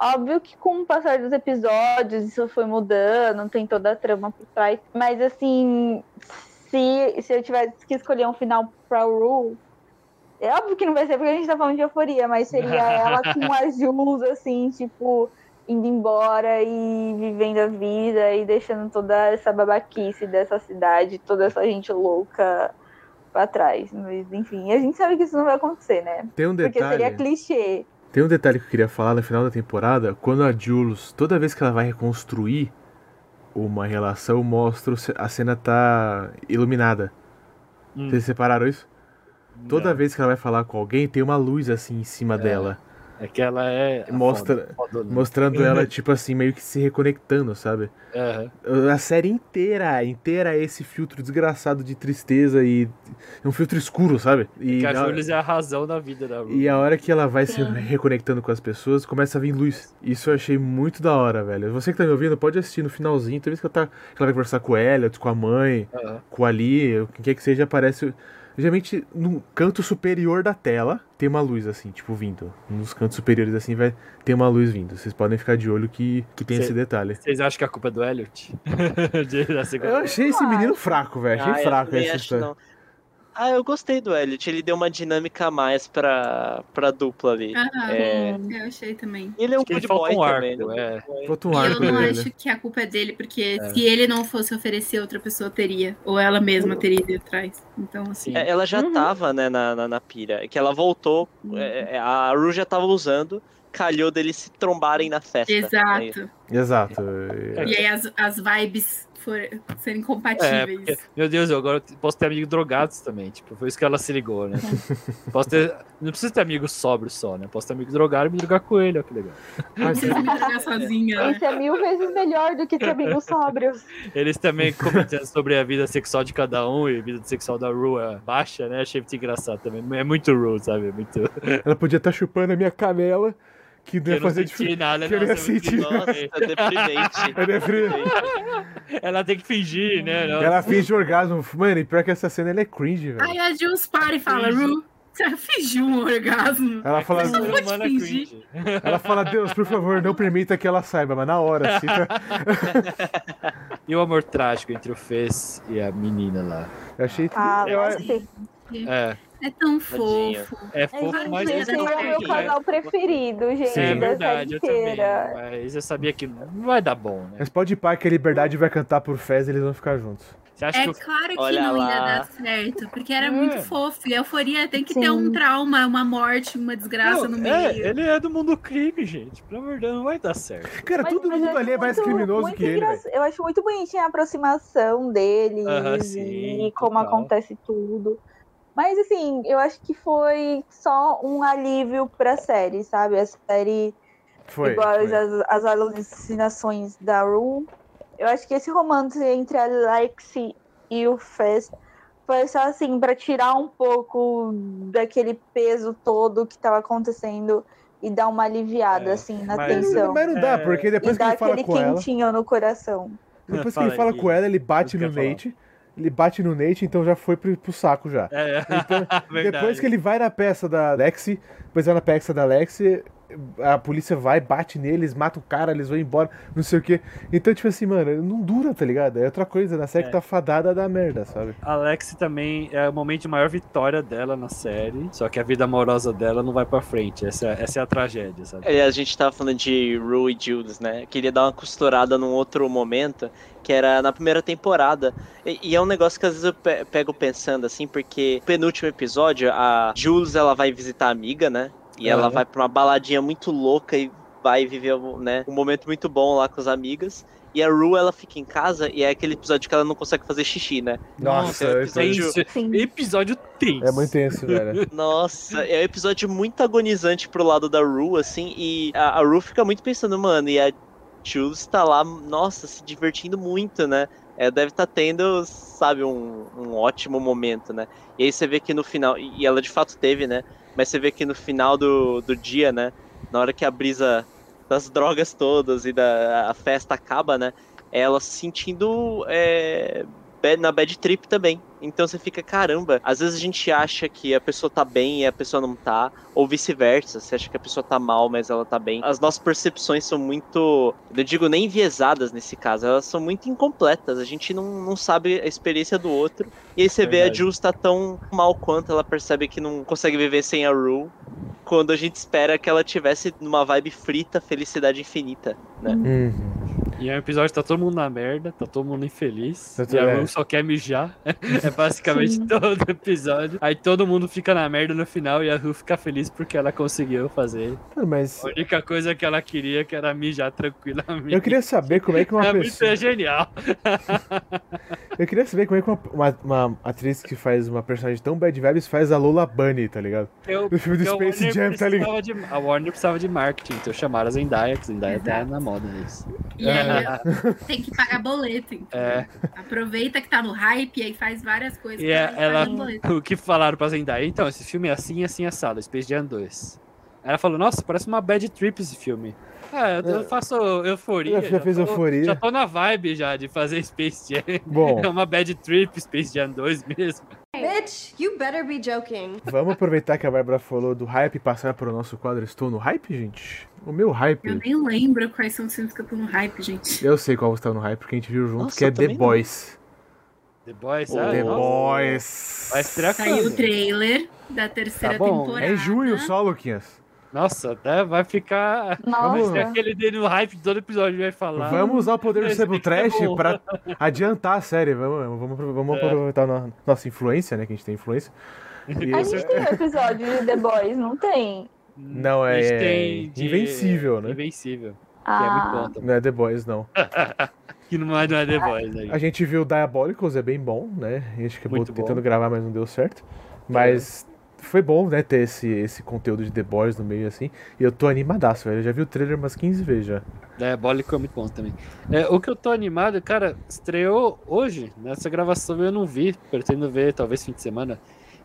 Óbvio que com o passar dos episódios isso foi mudando, tem toda a trama por trás. Mas assim, se, se eu tivesse que escolher um final pra Rue, é óbvio que não vai ser porque a gente tá falando de euforia, mas seria ela com as Jules, assim, tipo, indo embora e vivendo a vida e deixando toda essa babaquice dessa cidade, toda essa gente louca pra trás. Mas, enfim, a gente sabe que isso não vai acontecer, né? Tem um Porque seria detalhe. clichê. Tem um detalhe que eu queria falar no final da temporada, quando a Jules, toda vez que ela vai reconstruir uma relação, mostra a cena tá iluminada. Hum. Vocês separaram isso? Toda Não, vez que ela vai falar com alguém, tem uma luz assim em cima dela, É que ela é. a Mostra- foda- fodona. mostrando ela tipo assim meio que se reconectando, sabe? Aham. A série inteira, inteira é esse filtro desgraçado de tristeza e é um filtro escuro, sabe? E Que a na- Jules é a razão da vida da Rue. E a hora que ela vai se Sim. reconectando com as pessoas, começa a vir luz. Isso eu achei muito da hora, velho. Você que tá me ouvindo, pode assistir no finalzinho. Toda vez que ela, tá, que ela vai conversar com o Elliot, com a mãe, Aham. com a Ali, quem quer que seja, aparece. Geralmente no canto superior da tela tem uma luz assim, tipo, vindo. Nos cantos superiores assim vai ter uma luz vindo. Vocês podem ficar de olho que, que tem Cê- esse detalhe. Vocês acham que a culpa é do Elliot? Eu achei esse menino fraco, velho. Achei Ah, fraco essa história. não. Ah, eu gostei do Elliot. Ele deu uma dinâmica a mais pra, pra dupla ali. Aham, É. eu achei também. Ele é um good boy um também. arco, né? é. Falta um E eu arco não dele. acho que a culpa é dele, porque se ele não fosse oferecer, outra pessoa teria. Ou ela mesma teria ido atrás. Então, assim. É, ela já Uhum. tava, né, na, na, na pira. Que ela voltou, Uhum. é, é, a Ru já tava usando, calhou deles se trombarem na festa. É. Exato. Exato. E aí as, as vibes for, serem É, compatíveis. porque, meu Deus, eu agora posso ter amigos drogados também. Tipo, foi isso que ela se ligou, né? posso ter. Não precisa ter amigos sóbrios só, né? Posso ter amigos drogados e me drogar com ele, ó, que legal. Não precisa me jogar sozinha, né? Isso é mil vezes melhor do que ter amigos sóbrios. Eles também comentando sobre a vida sexual de cada um e a vida sexual da Ru é baixa, né? Achei muito engraçado também. É muito Ru, sabe? É muito. Ela podia estar chupando a minha canela, que não ia não fazer diferença. nada, que eu não ia é sentir. Nossa, é deprimente. É deprimente. Ela tem que fingir, né? Nossa. Ela finge orgasmo. Mano, e pior que essa cena ela é cringe, velho. Aí a Jules para e fala, Ru, você fingiu um orgasmo. Ela fala, Mas não pode é fingir. cringe. ela fala, Deus, por favor, não permita que ela saiba, mas na hora, assim, tá? E o amor trágico entre o Fez e a menina lá. Eu achei. Ah, eu, Lexi. É, É tão fofo. é fofo, mas gente, esse é o meu né? canal preferido, gente, Sim, é da verdade, eu também. Mas eu sabia que não vai dar bom, né? Mas pode ir pá que a Liberdade vai cantar por Fez e eles vão ficar juntos. Você acha É que claro que Olha não ia lá. dar certo, porque era É. muito fofo. E a euforia tem que Sim. ter um trauma, uma morte, uma desgraça Não, no é, meio. ele é do mundo crime, gente. Pelo amor de Deus, não vai dar certo. Cara, Mas- todo mas mundo ali é mais criminoso muito que ele, velho. Eu acho muito bonitinha a aproximação deles Aham, sim, e como total. acontece tudo. Mas assim, eu acho que foi só um alívio pra série, sabe? A série, Foi. igual foi. as, as alucinações da Rue. Eu acho que esse romance entre a Lexi e o Fez foi só assim, pra tirar um pouco daquele peso todo que tava acontecendo e dar uma aliviada, É, assim, na mas- tensão. Mas não dá, É. porque depois E que ele fala com ela. quentinho no coração. Depois que ele fala com ela, ele bate no ia falar. Ele bate no Nate, então já foi pro, pro saco já. É, Então, verdade. depois que ele vai na peça da Lexi, depois vai na peça da Lexi, a polícia vai, bate neles, mata o cara, eles vão embora, não sei o quê. Então, tipo assim, mano, não dura, tá ligado? É outra coisa, na série É. que tá fadada da merda, sabe? A Alex também é o momento de maior vitória dela na série, só que a vida amorosa dela não vai pra frente. Essa, é- essa é a tragédia, sabe? É, a gente tava falando de Rue e Jules, né? Queria dar uma costurada num outro momento, que era na primeira temporada. E, e é um negócio que às vezes eu pe- pego pensando, assim, porque no penúltimo episódio, a Jules, ela vai visitar a amiga, né? E ela Aham. vai pra uma baladinha muito louca e vai viver, né, um momento muito bom lá com as amigas. E a Rue, ela fica em casa e é aquele episódio que ela não consegue fazer xixi, né? Nossa, é é, episódio- Tenso, episódio tenso. é muito tenso, velho. Nossa, é um episódio muito agonizante pro lado da Rue, assim, e a, a Rue fica muito pensando, mano, e a Jules tá lá, nossa, se divertindo muito, né? É, deve estar tendo, sabe, um, um ótimo momento, né? E aí você vê que no final, e ela de fato teve, né? Mas você vê que no final do, do dia, né? Na hora que a brisa das drogas todas e da a festa acaba, né? Ela se sentindo é, na bad trip também. Então você fica, caramba, às vezes a gente acha que a pessoa tá bem e a pessoa não tá, ou vice-versa, você acha que a pessoa tá mal, mas ela tá bem. As nossas percepções são muito, eu digo nem enviesadas nesse caso, elas são muito incompletas, a gente não, não sabe a experiência do outro. E aí você vê a. Jules tá tão mal quanto ela percebe que não consegue viver sem a Rue, quando a gente espera que ela tivesse numa vibe frita, felicidade infinita, né? Uhum. E é um episódio que tá todo mundo na merda, tá todo mundo infeliz. Tá e a é. Rue só quer mijar. É basicamente Sim. todo episódio. Aí todo mundo fica na merda no final e a Rue fica feliz porque ela conseguiu fazer. Mas A única coisa que ela queria que era mijar tranquilamente. eu queria saber como é que uma é pessoa. muito genial. Eu queria saber como é que uma, uma, uma atriz que faz uma personagem tão bad vibes faz a Lola Bunny, tá ligado? Eu, No filme do Space Jam, tá ligado? de- a Warner precisava de marketing, então chamaram a Zendaya, que Zendaya tá na moda isso. E aí tem que pagar boleto. Então. É, Aproveita que tá no hype e aí faz várias coisas. e pra é- pagar ela, boleto. o que falaram pra Zendaya, então, esse filme é assim, assim, assado, Space Jam 2. Ela falou, nossa, parece uma bad trip esse filme. Ah, eu, eu faço euforia. Já fez tô- euforia. Já tô na vibe já de fazer Space Jam. Bom. É uma bad trip, Space Jam 2 mesmo. Bitch, you better be joking. Vamos aproveitar que a Bárbara falou do hype e passar para o nosso quadro Estou no Hype, gente? O meu Eu hype. nem lembro quais são os filmes que eu tô no hype, gente. Eu sei qual você tá no hype, porque a gente viu junto, Nossa, que é eu The não. Boys. The Boys, Oh, ah, The nossa. Boys. Vai Saiu o trailer da terceira Tá bom. temporada. É em junho só, Luquinhas. Nossa, até vai ficar... Vai Vamos- ser aquele dele no hype de todo episódio vai falar. Vamos usar o poder do Sebo que ser Trash bom. pra adiantar a série. Vamos, vamos, vamos É. aproveitar a no- nossa influência, né? Que a gente tem influência. E- A gente tem um episódio de The Boys, não tem? Não, A gente é tem de- Invencível, né? Invencível. Que é Ah, bom também. Não é The Boys, não. Que não é, não é The Boys aí. A gente viu Diabolicals, é bem bom, né? A gente acabou Muito bom. tentando gravar, mas não deu certo. Mas foi bom, né, ter esse, esse conteúdo de The Boys no meio, assim. E eu tô animadaço, velho. Eu já vi o trailer umas 15 vezes já. Diabólico é muito bom também. É, o que eu tô animado, cara, estreou hoje. Nessa gravação eu não vi, pretendo ver, talvez fim de semana.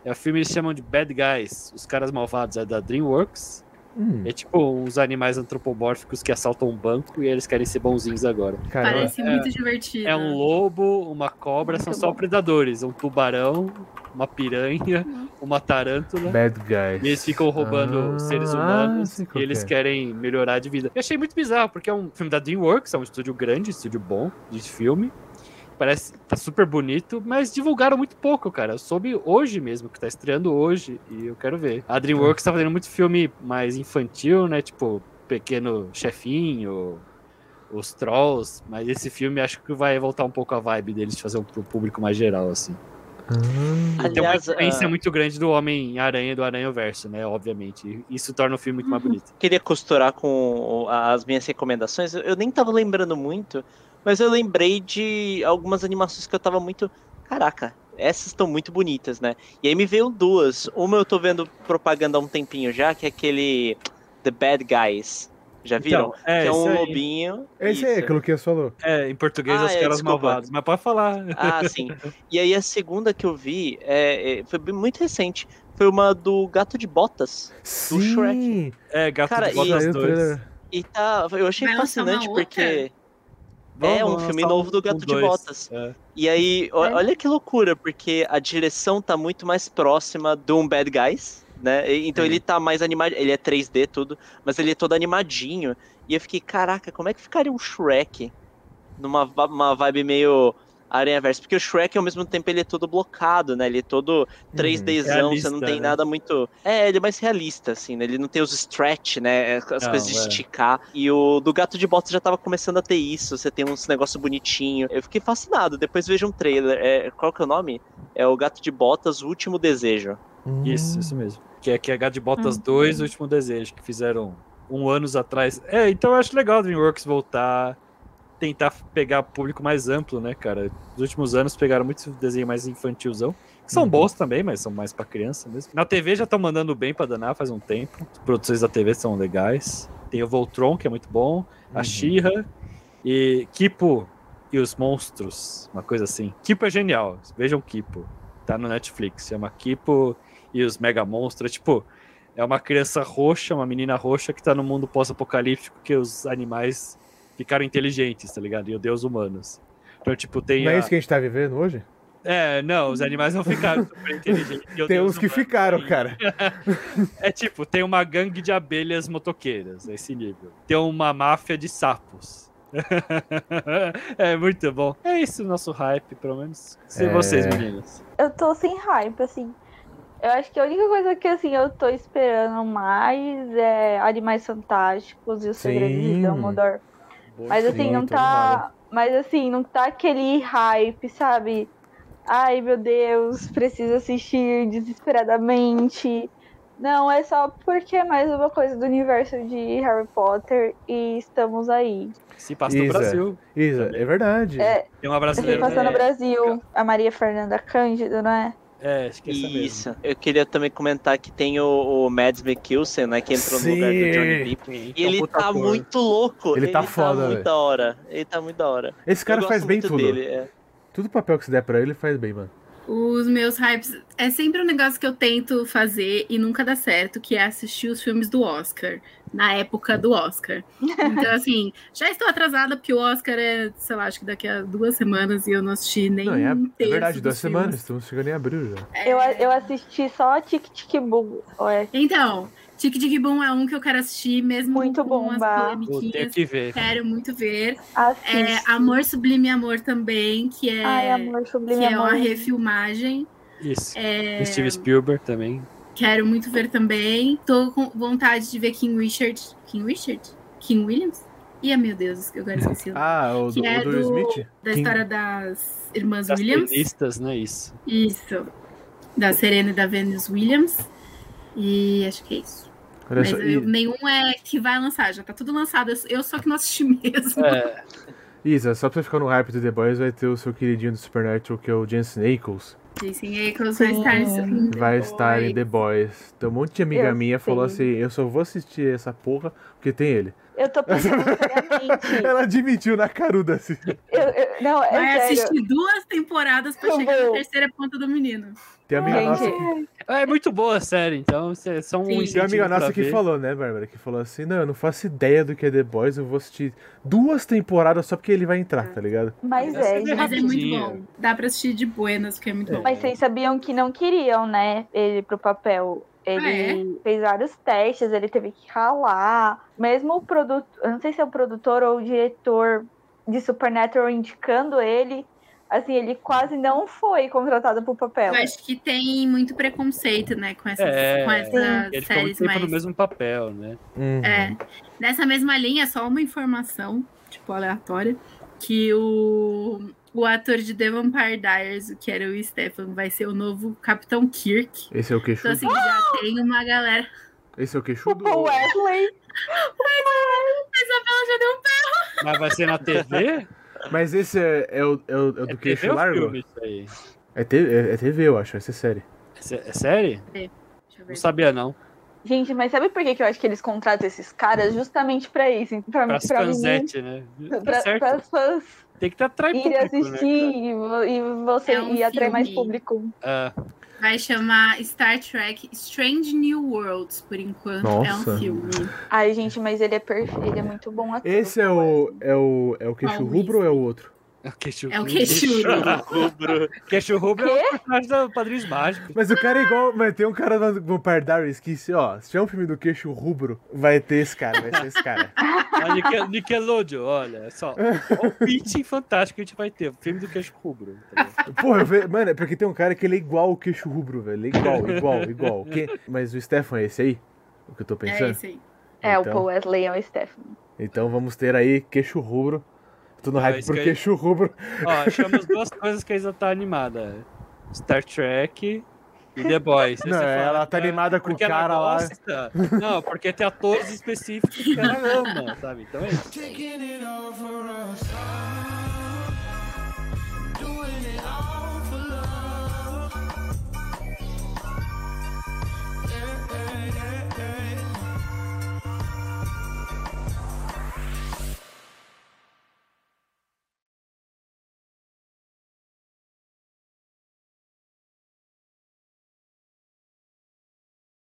É o filme eles chamam de Bad Guys, Os Caras Malvados, é da DreamWorks. Hum, É tipo uns animais antropomórficos que assaltam um banco e eles querem ser bonzinhos agora. caramba. Parece muito divertido. É um lobo, uma cobra, são Muito só bom. predadores. Um tubarão, uma piranha, uma tarântula. Bad Guys. E eles ficam roubando Ah, seres humanos e eles é. querem melhorar de vida. Eu achei muito bizarro, porque é um filme da DreamWorks, é um estúdio grande, estúdio bom de filme. Parece tá super bonito, mas divulgaram muito pouco, cara. Eu soube hoje mesmo, que tá estreando hoje, e eu quero ver. A DreamWorks tá fazendo muito filme mais infantil, né? Tipo, Pequeno Chefinho, os Trolls, mas esse filme acho que vai voltar um pouco a vibe deles de fazer um pro público mais geral, assim. Ah, Tem uma Aliás, influência ah, muito grande do Homem-Aranha e do Aranha-Verso, né? Obviamente. E Isso torna o filme muito mais bonito. queria costurar com as minhas recomendações. Eu- Eu nem tava lembrando muito, mas eu lembrei de algumas animações que eu tava muito. Caraca, essas estão muito bonitas, né? E aí me veio duas. Uma eu tô vendo propaganda há um tempinho já, que é aquele The Bad Guys. Já viram? Então, é, que é um esse aí. lobinho. esse aí, isso. aquilo que você falou. É, em português, Ah, é, caras desculpa. malvados. Mas pode falar. Ah, sim. E aí a segunda que eu vi é, é- foi muito recente. Foi uma do Gato de Botas. Sim. Shrek. É, Gato Cara, de e- Botas o 2. trailer. E tá. Eu achei Vai fascinante porque. Vamos É, um filme novo do Gato de dois. Botas. É. E aí, É. olha que loucura, porque a direção tá muito mais próxima de um Bad Guys, né? Então Sim. ele tá mais animado, ele é 3D tudo, mas ele é todo animadinho. E eu fiquei, caraca, como é que ficaria um Shrek numa uma vibe meio Aranha Verso? Porque o Shrek ao mesmo tempo ele é todo blocado, né? Ele é todo 3Dzão, você não tem né? nada muito. É, ele é mais realista, assim, né? Ele não tem os stretch, né? As Não, coisas de é. esticar. E o do Gato de Botas já tava começando a ter isso. Você tem uns negócio bonitinho. Eu fiquei fascinado. Depois veja um trailer. É, qual que é o nome? É o Gato de Botas, o último desejo. Isso, isso mesmo. Que é, que é Gato de Botas Hum. 2, o último desejo, que fizeram um anos atrás. É, então eu acho legal a DreamWorks voltar, tentar pegar público mais amplo, né, cara? Nos últimos anos pegaram muito desenho mais infantilzão. Que são Uhum. bons também, mas são mais pra criança mesmo. Na TV já estão mandando bem pra danar faz um tempo. As produções da TV são legais. Tem o Voltron, que é muito bom. A Uhum. She-Ra. E Kipo e os Monstros. Uma coisa assim. Kipo é genial. Vejam Kipo. Tá no Netflix. Chama Kipo e os Mega Monstros. Tipo, é uma criança roxa, uma menina roxa que tá no mundo pós-apocalíptico que os animais ficaram inteligentes, tá ligado? E odeiam os humanos. Então, tipo, tem. Não é a- isso que a gente tá vivendo hoje? É, não, os animais não ficaram super inteligentes. Tem uns os que humanos ficaram, cara. É tipo, tem uma gangue de abelhas motoqueiras, nesse nível. Tem uma máfia de sapos. é muito bom. É isso o nosso hype, pelo menos. Se É. vocês, meninas. Eu tô sem hype, assim. Eu acho que a única coisa que assim eu tô esperando mais é Animais Fantásticos e os Segredos Sim. de Dumbledore. Mas assim, Sim, não tá. Mas assim, não tá aquele hype, sabe? Ai meu Deus, preciso assistir desesperadamente. Não, é só porque é mais uma coisa do universo de Harry Potter e estamos aí. Se passa no Isa. Brasil. Isso, é verdade. É, Tem uma se brasileira. passou no É. Brasil, a Maria Fernanda Cândido, não é? É, mesmo. Isso. Eu queria também comentar que tem o, o Mads Mikkelsen, né? Que entrou no lugar do Johnny Sim. Depp. Sim, E ele um puta tá ator. muito louco. Ele tá foda, muito velho. da hora. Ele tá muito da hora. Esse cara faz bem muito tudo. Dele, é. Tudo papel que se der pra ele, ele faz bem, mano. Os meus hypes é sempre um negócio que eu tento fazer e nunca dá certo, que é assistir os filmes do Oscar, na época do Oscar. Então, assim, já estou atrasada porque o Oscar é, sei lá, acho que daqui a duas semanas e eu não assisti nem Não, é, um é verdade, duas filmes. semanas. Estamos chegando em abril já. Eu, eu assisti só Tic Tic Boom. Então, Tic Tic Boom é um que eu quero assistir, mesmo Muito com bom, as polemiquinhas. que ver. Quero muito ver. É, Amor Sublime Amor também, que é, Ai, amor, sublime que é uma refilmagem. Isso. É, Steve Spielberg também. Quero muito ver também. Tô com vontade de ver King Richard. King Richard? King Williams? Ih, meu Deus, eu agora esqueci. o nome. Ah, o do, que é o do do, Smith? da King- história das irmãs Das Williams. tenistas, né? Isso. Isso. Da Serena e da Venus Williams. E acho que é isso. Olha Mas só, eu- e, nenhum é que vai lançar, já tá tudo lançado. Eu- Eu só que não assisti mesmo. É. Isa, só pra você ficar no hype do The Boys, vai ter o seu queridinho do Supernatural, que é o Jensen Ackles. Jason Ackles vai estar em The Vai estar em Boys. The Boys. Então um monte de amiga Eu minha falou assim, sei. eu só vou assistir essa porra porque tem ele. Eu tô pensando seriamente. Ela admitiu na caruda, assim. Eu, eu- não, é Vai sério. assistir duas temporadas pra Eu chegar vou. na terceira ponta do menino. Tem amiga Gente, nossa que, É muito boa a série, então são um Sim. tem amiga nossa que ver. falou, né, Bárbara? Que falou assim, não, eu não faço ideia do que é The Boys, eu vou assistir duas temporadas só porque ele vai entrar, tá ligado? Mas é, é. Mas é muito bom. Dá pra assistir de buenas, que é muito bom. Mas vocês sabiam que não queriam, né, ele pro papel. Ele Ah, fez vários testes, ele teve que ralar. Mesmo o produto, eu não sei se é o produtor ou o diretor de Supernatural indicando ele, assim, ele quase não foi contratado pro papel. Eu acho que tem muito preconceito, né, com essas, É, com essas Ele séries mais. no mesmo papel, né? Uhum. É. Nessa mesma linha, só uma informação, tipo, aleatória, que o, o ator de The Vampire Diaries, que era o Stefan, vai ser o novo Capitão Kirk. Esse é o Então, queixudo? assim, já tem uma galera. Esse é o O queixudo? Ou- Wesley. Ela já deu um Mas vai ser na TV? Mas esse é, é o, é o, é o do é queixo TV largo? filme isso aí? É, te- é- é TV, eu acho, vai ser série. É, é série? Deixa eu ver. Não sabia, não. Gente, mas sabe por que, que eu acho que eles contratam esses caras? Justamente pra isso. Pra, pra, menino- fanzete, né? Tá pra, pras fãs Tem que atrair irem público, assistir né? e, e você É um e atrair mais público. Ah, Vai chamar Star Trek Strange New Worlds, por enquanto. É Nossa. um filme. Ai, gente, mas ele é perfeito, ele é muito bom ator. Esse é o, é o, é o queixo Qual rubro ou é o outro? É o queixo É o queixudo. rubro. Queixo rubro é o personagem da Padrinhos Mágicos. Mas o cara é igual. Mas tem um cara no Vampire Diaries que, se, ó, se tiver um filme do queixo rubro, vai ter esse cara, vai ser esse cara. A Nickelodeon, olha, é só. Olha o pitching fantástico que a gente vai ter. O filme do queixo rubro. entendeu? Porra, eu ve... mano, é porque tem um cara que ele é igual o queixo rubro, velho. Ele é igual, igual, igual. Que... Mas o Stefan é esse aí? O que eu tô É pensando? esse aí. É, o Então- Paul Wesley é o Stephen. Então vamos ter aí queixo rubro. Tô no hype é, por queixo eu... rubro. Ó, achamos duas coisas que a Isa tá animada: Star Trek e The Boys. Não, fala, ela tá ah, animada com o cara lá. Não, porque tem atores específicos que ela ama, sabe? Então é isso. Taking it over us, doing it all.